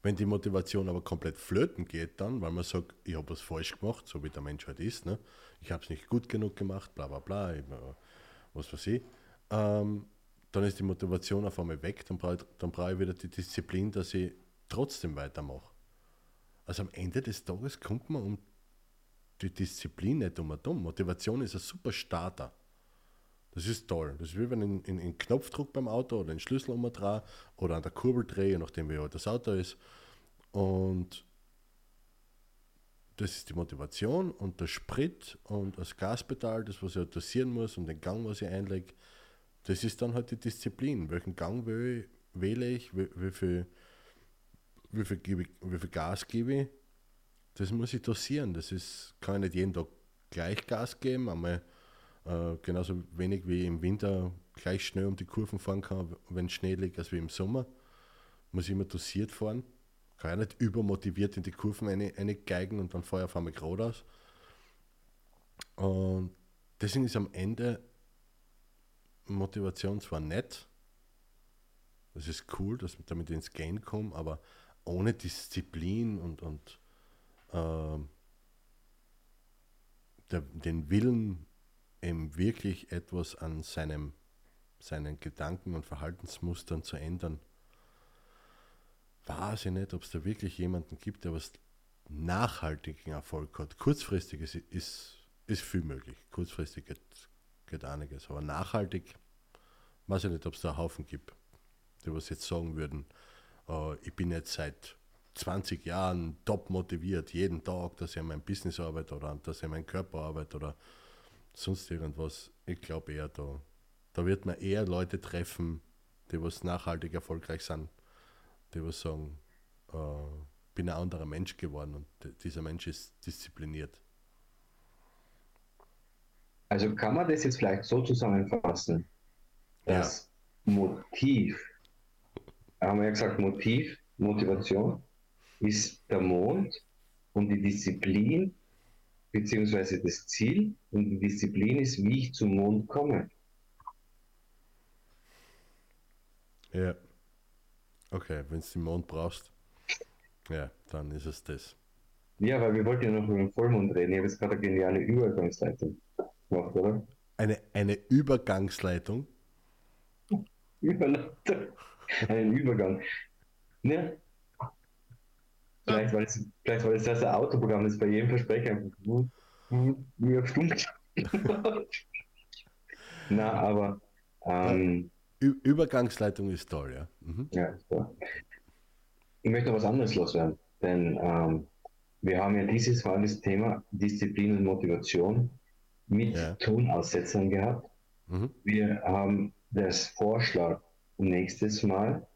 Wenn die Motivation aber komplett flöten geht, dann, weil man sagt, ich habe was falsch gemacht, so wie der Mensch halt ist, ne? ich habe es nicht gut genug gemacht, bla bla bla, was weiß ich, ähm, dann ist die Motivation auf einmal weg, dann brauche ich, dann brauch ich wieder die Disziplin, dass ich trotzdem weitermache. Also am Ende des Tages kommt man um die Disziplin nicht um und um. Motivation ist ein super Starter. Das ist toll. Das ist wie wenn ich in, in Knopfdruck beim Auto oder den Schlüssel umdrehe oder an der Kurbel drehe, nachdem wie alt das Auto ist. Und das ist die Motivation und der Sprit und das Gaspedal, das was ich dosieren muss und den Gang, was ich einlege, das ist dann halt die Disziplin. Welchen Gang wähle ich, wie, wie, viel, wie, viel, ich, wie viel Gas gebe ich, das muss ich dosieren. Das ist, kann ich nicht jeden Tag gleich Gas geben, einmal äh, genauso wenig wie im Winter gleich schnell um die Kurven fahren kann, wenn Schnee liegt, als wie im Sommer. Muss ich immer dosiert fahren. Kann ja nicht übermotiviert in die Kurven reingeigen und dann fahre ich auf einmal geradeaus. Und deswegen ist am Ende Motivation zwar nett, das ist cool, dass ich damit ins Gain komme, aber ohne Disziplin und, und äh, der, den Willen, eben wirklich etwas an seinem, seinen Gedanken und Verhaltensmustern zu ändern, weiß ich nicht, ob es da wirklich jemanden gibt, der was nachhaltigen Erfolg hat. Kurzfristig ist, ist, ist viel möglich. Kurzfristig geht, geht einiges. Aber nachhaltig weiß ich nicht, ob es da einen Haufen gibt, die was jetzt sagen würden, ich bin jetzt seit 20 Jahren top motiviert, jeden Tag, dass ich an meinem Business arbeite oder dass ich an meinem Körper arbeite oder sonst irgendwas. Ich glaube eher, da, da wird man eher Leute treffen, die was nachhaltig erfolgreich sind, die was sagen, äh, bin ein anderer Mensch geworden und dieser Mensch ist diszipliniert. Also kann man das jetzt vielleicht so zusammenfassen, dass ja. Motiv, haben wir ja gesagt, Motiv, Motivation ist der Mond und die Disziplin beziehungsweise das Ziel und die Disziplin ist, wie ich zum Mond komme. Ja. Okay, wenn du den Mond brauchst, ja, dann ist es das. Ja, weil wir wollten ja noch über den Vollmond reden. Ich habe jetzt gerade eine geniale Übergangsleitung gemacht, oder? Eine, eine Übergangsleitung? Überleitung. Einen Übergang. Ne? Vielleicht war das, vielleicht war das das Autoprogramm, das bei jedem Versprecher einfach wie auf Stumm. Na, aber. Ähm, Übergangsleitung ist toll, ja. Mhm. Ja, so. Ich möchte noch was anderes loswerden, denn ähm, wir haben ja dieses Mal das Thema Disziplin und Motivation mit Ja. Tonaussetzern gehabt. Mhm. Wir haben das Vorschlag nächstes Mal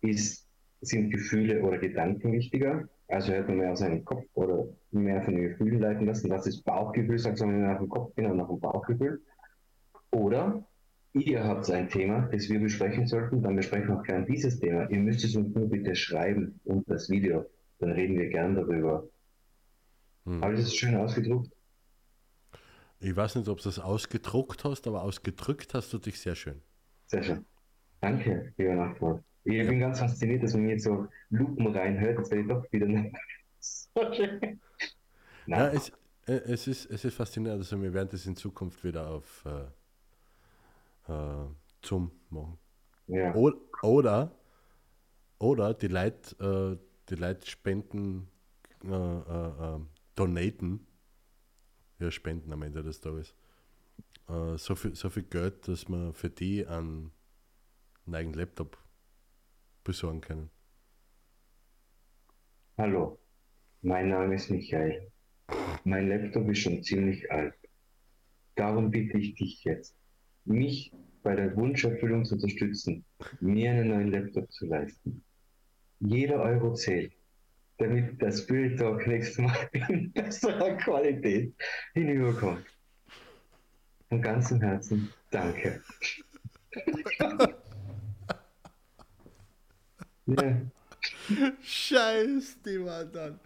ist, sind Gefühle oder Gedanken wichtiger. Also hört man mehr auf seinen Kopf oder mehr von den Gefühlen leiten lassen. Das ist Bauchgefühl, sagt man nach dem Kopf, genau nach dem Bauchgefühl. Oder ihr habt ein Thema, das wir besprechen sollten, dann besprechen wir auch gern dieses Thema. Ihr müsst es uns nur bitte schreiben und das Video. Dann reden wir gern darüber. Hm. Habe ich das schön ausgedruckt? Ich weiß nicht, ob du das ausgedruckt hast, aber ausgedrückt hast du dich sehr schön. Sehr schön. Danke, lieber Nachbar. Ich bin ganz fasziniert, dass man mir jetzt so Lupen reinhört. Jetzt werde ich doch wieder schön. Ja, es, äh, es, ist, es ist faszinierend. Also wir werden das in Zukunft wieder auf äh, äh, Zoom machen. ja. Oder, oder, oder die Leute, äh, die Leute spenden, äh, äh, donaten, ja, spenden am Ende des Tages, so, viel, so viel Geld, dass man für die einen, einen eigenen Laptop besorgen können. Hallo, mein Name ist Michael. Mein Laptop ist schon ziemlich alt. Darum bitte ich dich jetzt, mich bei der Wunscherfüllung zu unterstützen, mir einen neuen Laptop zu leisten. Jeder Euro zählt, damit der Spirit Talk nächstes Mal in besserer Qualität hinüberkommt. Von ganzem Herzen danke. ja. Scheiß die Mann dann.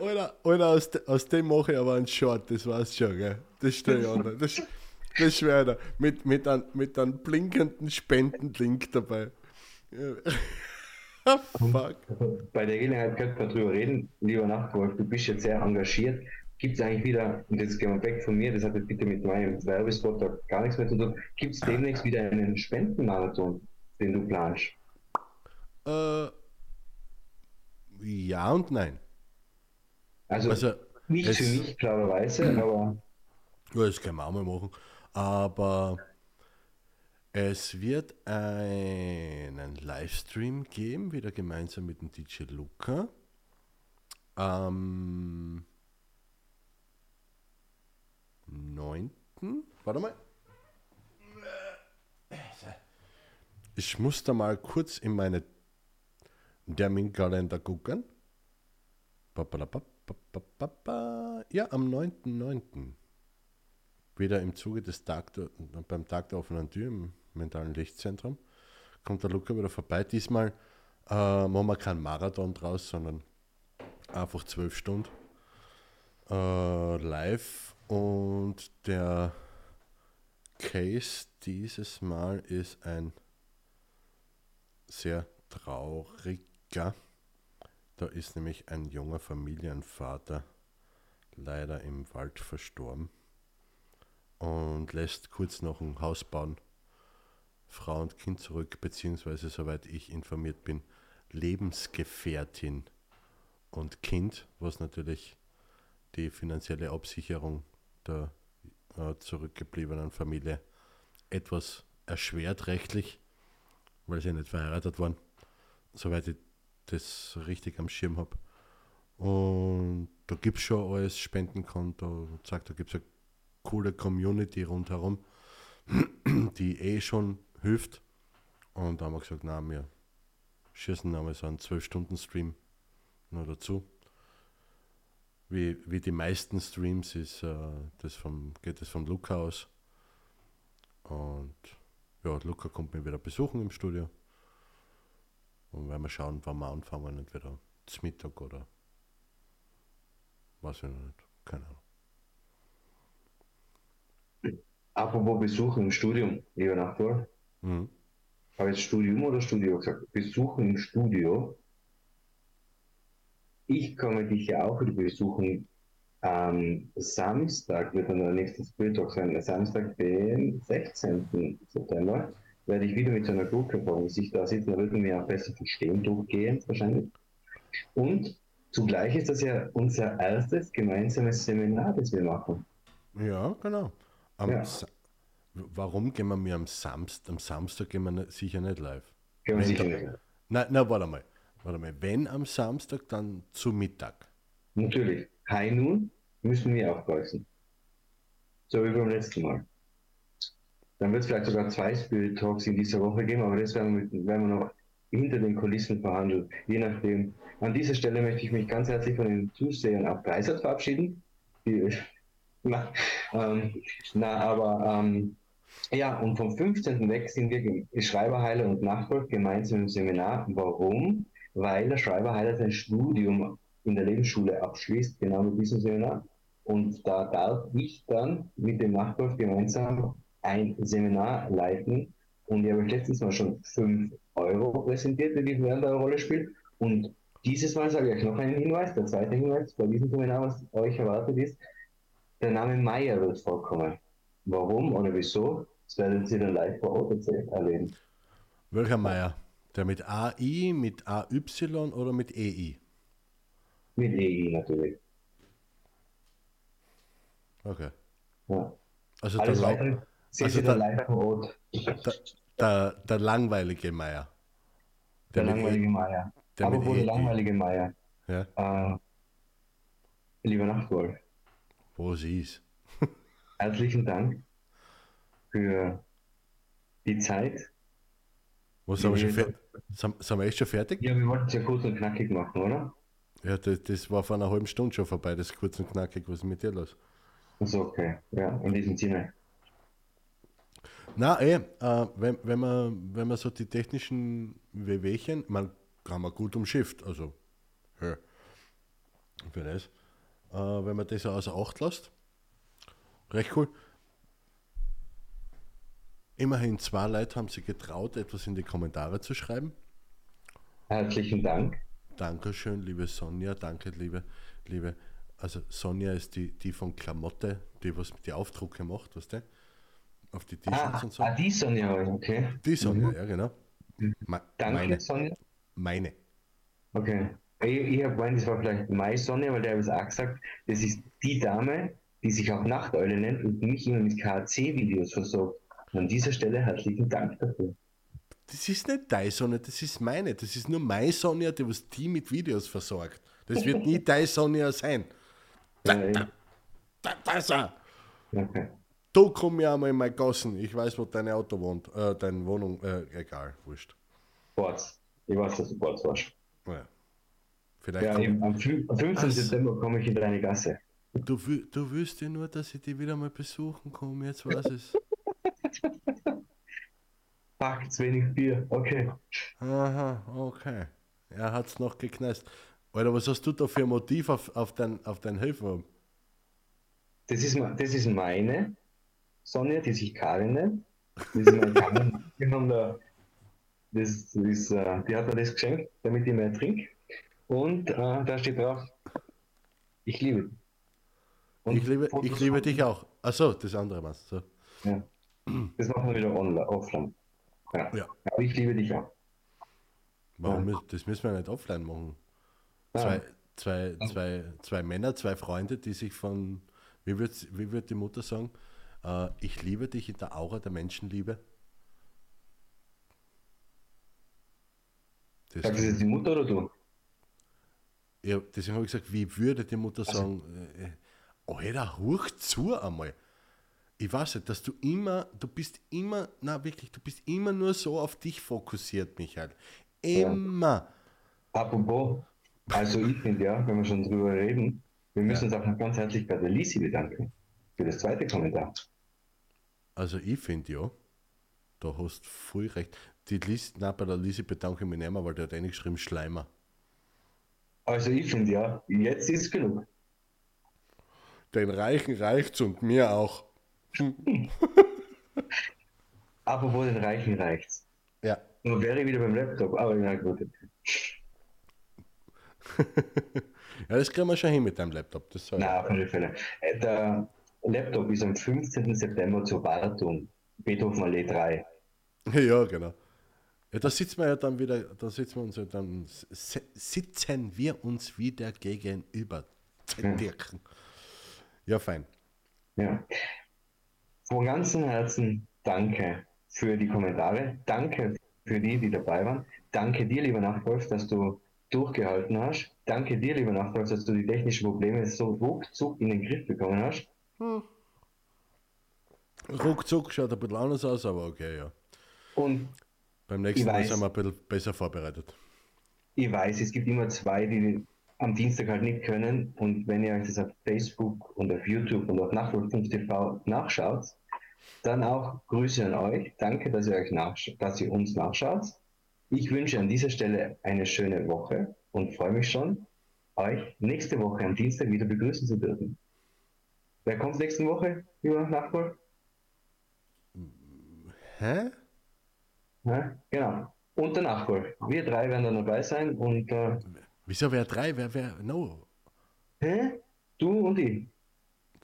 Oder, oder aus, de, aus dem mache ich aber einen Short, das war's schon, gell? Das stelle ich an. Das, das schwöre ich dir. Mit, mit, einem, mit einem blinkenden Spendenlink dabei. Ja. Fuck. Bei der Gelegenheit könnte man drüber reden. Lieber Nachtwolf, du bist jetzt sehr engagiert. Gibt es eigentlich wieder, und jetzt gehen wir weg von mir, das hat jetzt bitte mit meinem Werbespot gar nichts mehr zu tun, gibt es demnächst wieder einen Spendenmarathon, den du planst? Äh, ja und nein. Also, Also, nicht es- für mich, klarerweise, aber Ja, das können wir auch mal machen. Aber es wird einen Livestream geben, wieder gemeinsam mit dem DJ Luca. Am 9. Warte mal. Ich muss da mal kurz in meine Terminkalender gucken. Ja, am 9.9. Wieder im Zuge des Tag beim Tag der offenen Tür im mentalen Lichtzentrum kommt der Luca wieder vorbei. Diesmal äh, machen wir keinen Marathon draus, sondern einfach zwölf Stunden äh, live. Und der Case dieses Mal ist ein sehr trauriger. Da ist nämlich ein junger Familienvater leider im Wald verstorben und lässt kurz noch ein Haus bauen, Frau und Kind zurück, beziehungsweise, soweit ich informiert bin, Lebensgefährtin und Kind, was natürlich die finanzielle Absicherung der äh, zurückgebliebenen Familie etwas erschwert rechtlich, weil sie nicht verheiratet waren, soweit ich das richtig am Schirm habe. Und da gibt es schon alles Spendenkonto, sagt, da gibt es eine coole Community rundherum, die eh schon hilft. Und da haben wir gesagt, na, wir schießen einmal so einen 12-Stunden-Stream noch dazu. Wie, wie die meisten Streams ist äh, das vom, geht das von Luca aus. Und ja, Luca kommt mir wieder besuchen im Studio. Und werden wir schauen, wann wir anfangen, entweder zum Mittag oder weiß ich noch nicht. Keine Ahnung. apropos Besuch im Studium, lieber Nachbar. Mhm. Habe ich jetzt Studium oder Studio gesagt? Besuchen im Studio. Ich komme dich ja auch wieder besuchen. Am Samstag wird dann der nächste Spirit Talk sein. Samstag, den 16. September, werde ich wieder mit so einer Gruppe von sich da sitzen. Da würden wir auch besser verstehen, durchgehend wahrscheinlich. Und zugleich ist das ja unser erstes gemeinsames Seminar, das wir machen. Ja, genau. Am Ja. Warum gehen wir mir am Samstag? Am Samstag gehen wir nicht, sicher nicht live. Können wir sicher nicht. Nein, na, warte mal. Warte mal. Wenn am Samstag, dann zu Mittag. natürlich, High Noon müssen wir aufpreisen. So wie beim letzten Mal. Dann wird es vielleicht sogar zwei Spirit Talks in dieser Woche geben, aber das werden wir, werden wir noch hinter den Kulissen verhandeln, je nachdem. An dieser Stelle möchte ich mich ganz herzlich von den Zusehern auf Dreisatz verabschieden. Die, na, ähm, na, aber ähm, ja, und vom 15. weg sind wir Schreiberheiler und Nachfolg gemeinsam im Seminar. Warum? Weil der Schreiberheiler sein Studium in der Lebensschule abschließt, genau mit diesem Seminar. Und da darf ich dann mit dem Nachfolg gemeinsam ein Seminar leiten. Und ich habe letztens mal schon 5 Euro präsentiert, die während der Rolle spielt. Und dieses Mal sage ich euch noch einen Hinweis, der zweite Hinweis bei diesem Seminar, was euch erwartet ist, der Name Meier wird vorkommen. Warum oder wieso, das werden Sie dann live vor Ort erleben. Welcher Meier? Der mit AI, mit AY oder mit EI? Mit EI natürlich. Okay. Ja. Also Alles der, weitere also Sie dann der- live vor Ort. der, der, der langweilige Meier. Der mit langweilige E- Meier. der Aber wo der EI. langweilige Meier. Ja, Äh, lieber Nachtwolf, wo sie ist. herzlichen Dank für die Zeit. Wo sind wir schon fertig? Sind, sind wir echt schon fertig? Ja, wir wollten es ja kurz und knackig machen, oder? Ja, das, das war vor einer halben Stunde schon vorbei, das ist kurz und knackig. Was ist mit dir los? Also okay, ja, in diesem Sinne. Na, eh, äh, wenn, wenn, man, wenn man so die technischen Wehwehchen, man kann man gut umschifft, also, ja, für das. Äh, wenn man das außer Acht lässt, recht cool. Immerhin zwei Leute haben sich getraut, etwas in die Kommentare zu schreiben. Herzlichen Dank. Dankeschön, liebe Sonja, danke, liebe, liebe. Also Sonja ist die, die von Klamotte, die was die Aufdrucke macht, weißt du? Auf die T-Shirts Ah, und so. ah, die Sonja, okay. Die Sonja, ja genau. Me Danke, meine, Sonja. meine. Okay. Ich, ich habe gemeint, das war vielleicht meine Sonja, weil der hat es auch gesagt, das ist die Dame, die sich auch Nachteule nennt und mich immer mit KC-Videos versorgt. Und an dieser Stelle herzlichen Dank dafür. Das ist nicht deine Sonja, das ist meine. Das ist nur meine Sonja, die was die mit Videos versorgt. Das wird nie deine Sonja sein. Äh, Da, da ist er. okay. Du komm ja einmal in mein Gassen. Ich weiß, wo dein Auto wohnt. Äh, deine Wohnung, äh, egal, wurscht. Sports. Ich weiß, dass du Sports warst. Ja. Vielleicht Ja, komm- am, fün- am 15. Ach. September komme ich in deine Gasse. Du, du wüsst ja nur, dass ich die wieder mal besuchen komme. Jetzt weiß es. Fuck, zu wenig Bier. Okay. Aha, okay. Er hat's noch geknast. Alter, was hast du da für ein Motiv auf, auf dein, auf dein Helfer? Das ist, das ist meine Sonja, die sich Karin nennt. Das Karin. Wir haben da, das ist, äh, die hat mir das geschenkt, damit ich mehr trinke. Und äh, da steht drauf, ich liebe dich. Und Ich liebe, Fotos ich liebe dich auch. Achso, das andere was. So. Ja. Das machen wir wieder online, offline. Ja. Ja. Aber ich liebe dich auch. Warum, Ja. Das müssen wir nicht offline machen. Zwei, zwei, zwei, zwei Männer, zwei Freunde, die sich von, wie wird, wie wird die Mutter sagen, äh, ich liebe dich in der Aura der Menschenliebe. Das, Sagt das jetzt die Mutter oder du? ja, deswegen habe ich gesagt, wie würde die Mutter Also sagen, äh, Alter, hoch zu einmal. Ich weiß nicht, dass du immer, du bist immer, na wirklich, du bist immer nur so auf dich fokussiert, Michael. Immer. Apropos, also ich finde ja, wenn wir schon drüber reden, wir müssen uns auch noch ganz herzlich bei der Lisi bedanken. Für das zweite Kommentar. Also ich finde ja, da hast du voll recht. Die Lies, na, bei der Lisi bedanke ich mich nicht mehr, weil der hat reingeschrieben Schleimer. Also ich finde ja, jetzt ist genug. Den Reichen reicht's und mir auch. Apropos den Reichen reicht's. Ja. Nur wäre ich wieder beim Laptop, aber ja gut. ja, das kriegen wir schon hin mit deinem Laptop. Das soll Na, auf Fälle. Äh, Der Laptop ist am 15. September zur Wartung. Beethoven Allee 3. Ja, genau. Ja, da sitzen wir ja dann wieder, da sitzen wir uns ja dann, sitzen wir uns wieder gegenüber. Dirken. Ja, fein. Ja. Von ganzem Herzen danke für die Kommentare. Danke für die, die dabei waren. Danke dir, lieber Nachwolf, dass du durchgehalten hast. Danke dir, lieber Nachbar, dass du die technischen Probleme so ruckzuck in den Griff bekommen hast. Hm. Ruckzuck schaut ein bisschen anders aus, aber okay, ja. Und beim nächsten Mal sind wir ein bisschen besser vorbereitet. Ich weiß, es gibt immer zwei, die am Dienstag halt nicht können. Und wenn ihr euch das auf Facebook und auf YouTube und auf Nachwuchs.tv nachschaut, dann auch Grüße an euch. Danke, dass ihr, euch dass ihr uns nachschaut. Ich wünsche an dieser Stelle eine schöne Woche und freue mich schon, euch nächste Woche am Dienstag wieder begrüßen zu dürfen. Wer kommt nächste Woche, lieber Nachbar? Hä? Ja, genau. Und der Nachbar. Wir drei werden dann dabei sein und. Äh, Wieso wer drei? Wer, wer? No. Hä? Du und ich.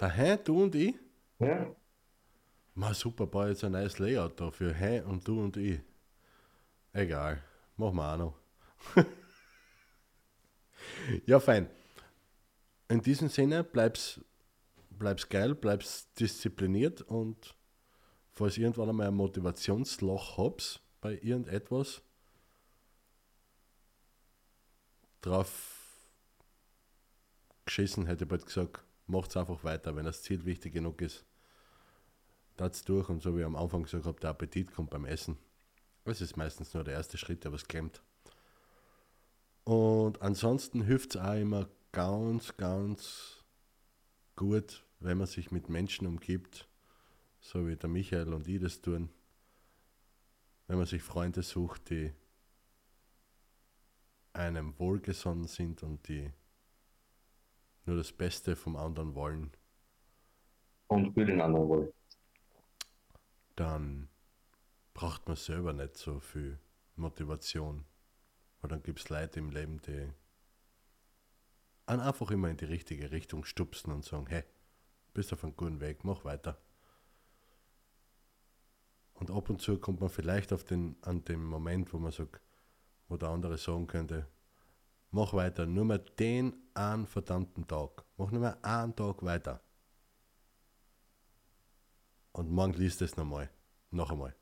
Der Hä? Du und ich? Ja. Ma super, bau jetzt ein neues Layout da für Hä und du und ich. Egal. Machen wir auch noch. ja, fein. In diesem Sinne, bleib's, bleib's geil, bleib's diszipliniert und falls irgendwann einmal ein Motivationsloch habt bei irgendetwas, drauf geschissen, hätte ich bald gesagt, macht's einfach weiter, wenn das Ziel wichtig genug ist. Das durch und so wie ich am Anfang gesagt habe, der Appetit kommt beim Essen. Es ist meistens nur der erste Schritt, der was klemmt. Und ansonsten hilft es auch immer ganz, ganz gut, wenn man sich mit Menschen umgibt, so wie der Michael und ich das tun. Wenn man sich Freunde sucht, die einem wohlgesonnen sind und die nur das Beste vom anderen wollen. Und für den anderen wollen. Dann braucht man selber nicht so viel Motivation. Weil dann gibt es Leute im Leben, die einen einfach immer in die richtige Richtung stupsen und sagen, hey, bist auf einem guten Weg, mach weiter. Und ab und zu kommt man vielleicht auf den, an den Moment, wo man sagt, wo der andere sagen könnte, mach weiter, nur mehr den einen verdammten Tag. Mach nur mehr einen Tag weiter. Und morgen liest es nochmal. Noch einmal.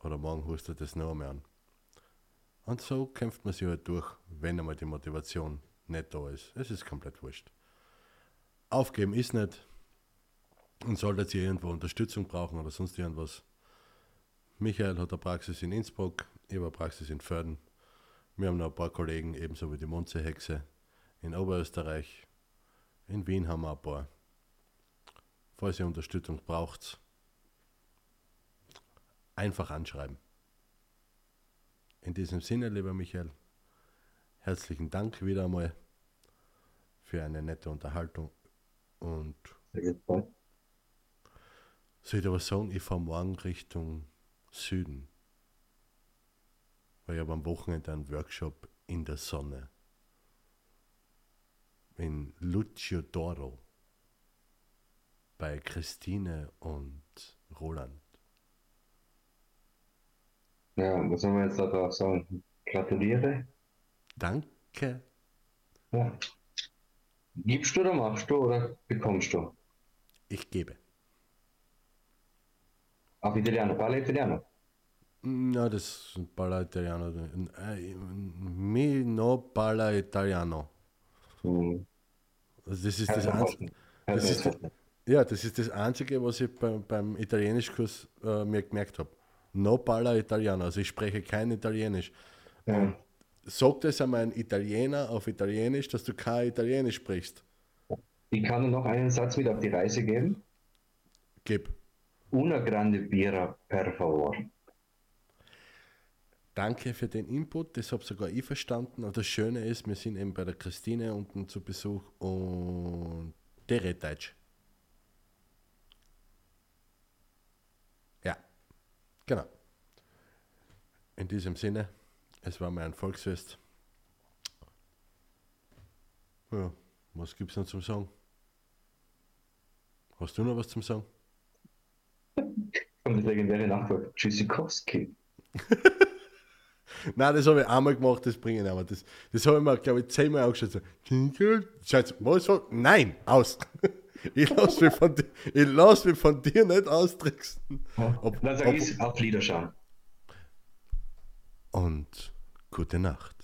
Oder morgen hust du das noch einmal an. Und so kämpft man sich halt durch, wenn einmal die Motivation nicht da ist. Es ist komplett wurscht. Aufgeben ist nicht. Und solltet ihr irgendwo Unterstützung brauchen oder sonst irgendwas. Michael hat eine Praxis in Innsbruck, ich habe eine Praxis in Förden. Wir haben noch ein paar Kollegen, ebenso wie die Munzehexe in Oberösterreich. In Wien haben wir ein paar. Falls ihr Unterstützung braucht, einfach anschreiben. In diesem Sinne, lieber Michael, herzlichen Dank wieder einmal für eine nette Unterhaltung und soll ich aber sagen, ich fahre morgen Richtung Süden. Weil ich habe am Wochenende einen Workshop in der Sonne. In Lucio Doro bei Christine und Roland. Ja, was soll man jetzt darauf sagen? Gratuliere. Danke. Ja. Gibst du oder machst du oder bekommst du? Ich gebe. Auf Italiano, parla Italiano? No, das parla Italiano. Mi no parla Italiano. Hm. Also das ist das, Einzige. Das ist, ja, das ist das Einzige, was ich beim, beim Italienischkurs äh, mir gemerkt habe. No parla Italiano, also ich spreche kein Italienisch. Ja. Sagt es einmal ein Italiener auf Italienisch, dass du kein Italienisch sprichst? Ich kann dir noch einen Satz mit auf die Reise geben. Gib. Una grande birra, per favor. Danke für den Input, das habe sogar ich verstanden. Und das Schöne ist, wir sind eben bei der Christine unten zu Besuch und der Deutsch. Genau. In diesem Sinne, es war mir ein Volksfest. Ja, was gibt es noch zum Sagen? Hast du noch was zum Sagen? Und das legendäre Nachfolger, Tschüssikowski. Nein, das habe ich einmal gemacht, das bringen aber das, das habe ich mir, glaube ich, zehnmal angeschaut. Scheiße, was? Nein, aus. Ich lasse mich, von, lass mich von dir nicht austricksen. Ob, Dann sag ich auf Lieder schauen. Und Gute Nacht.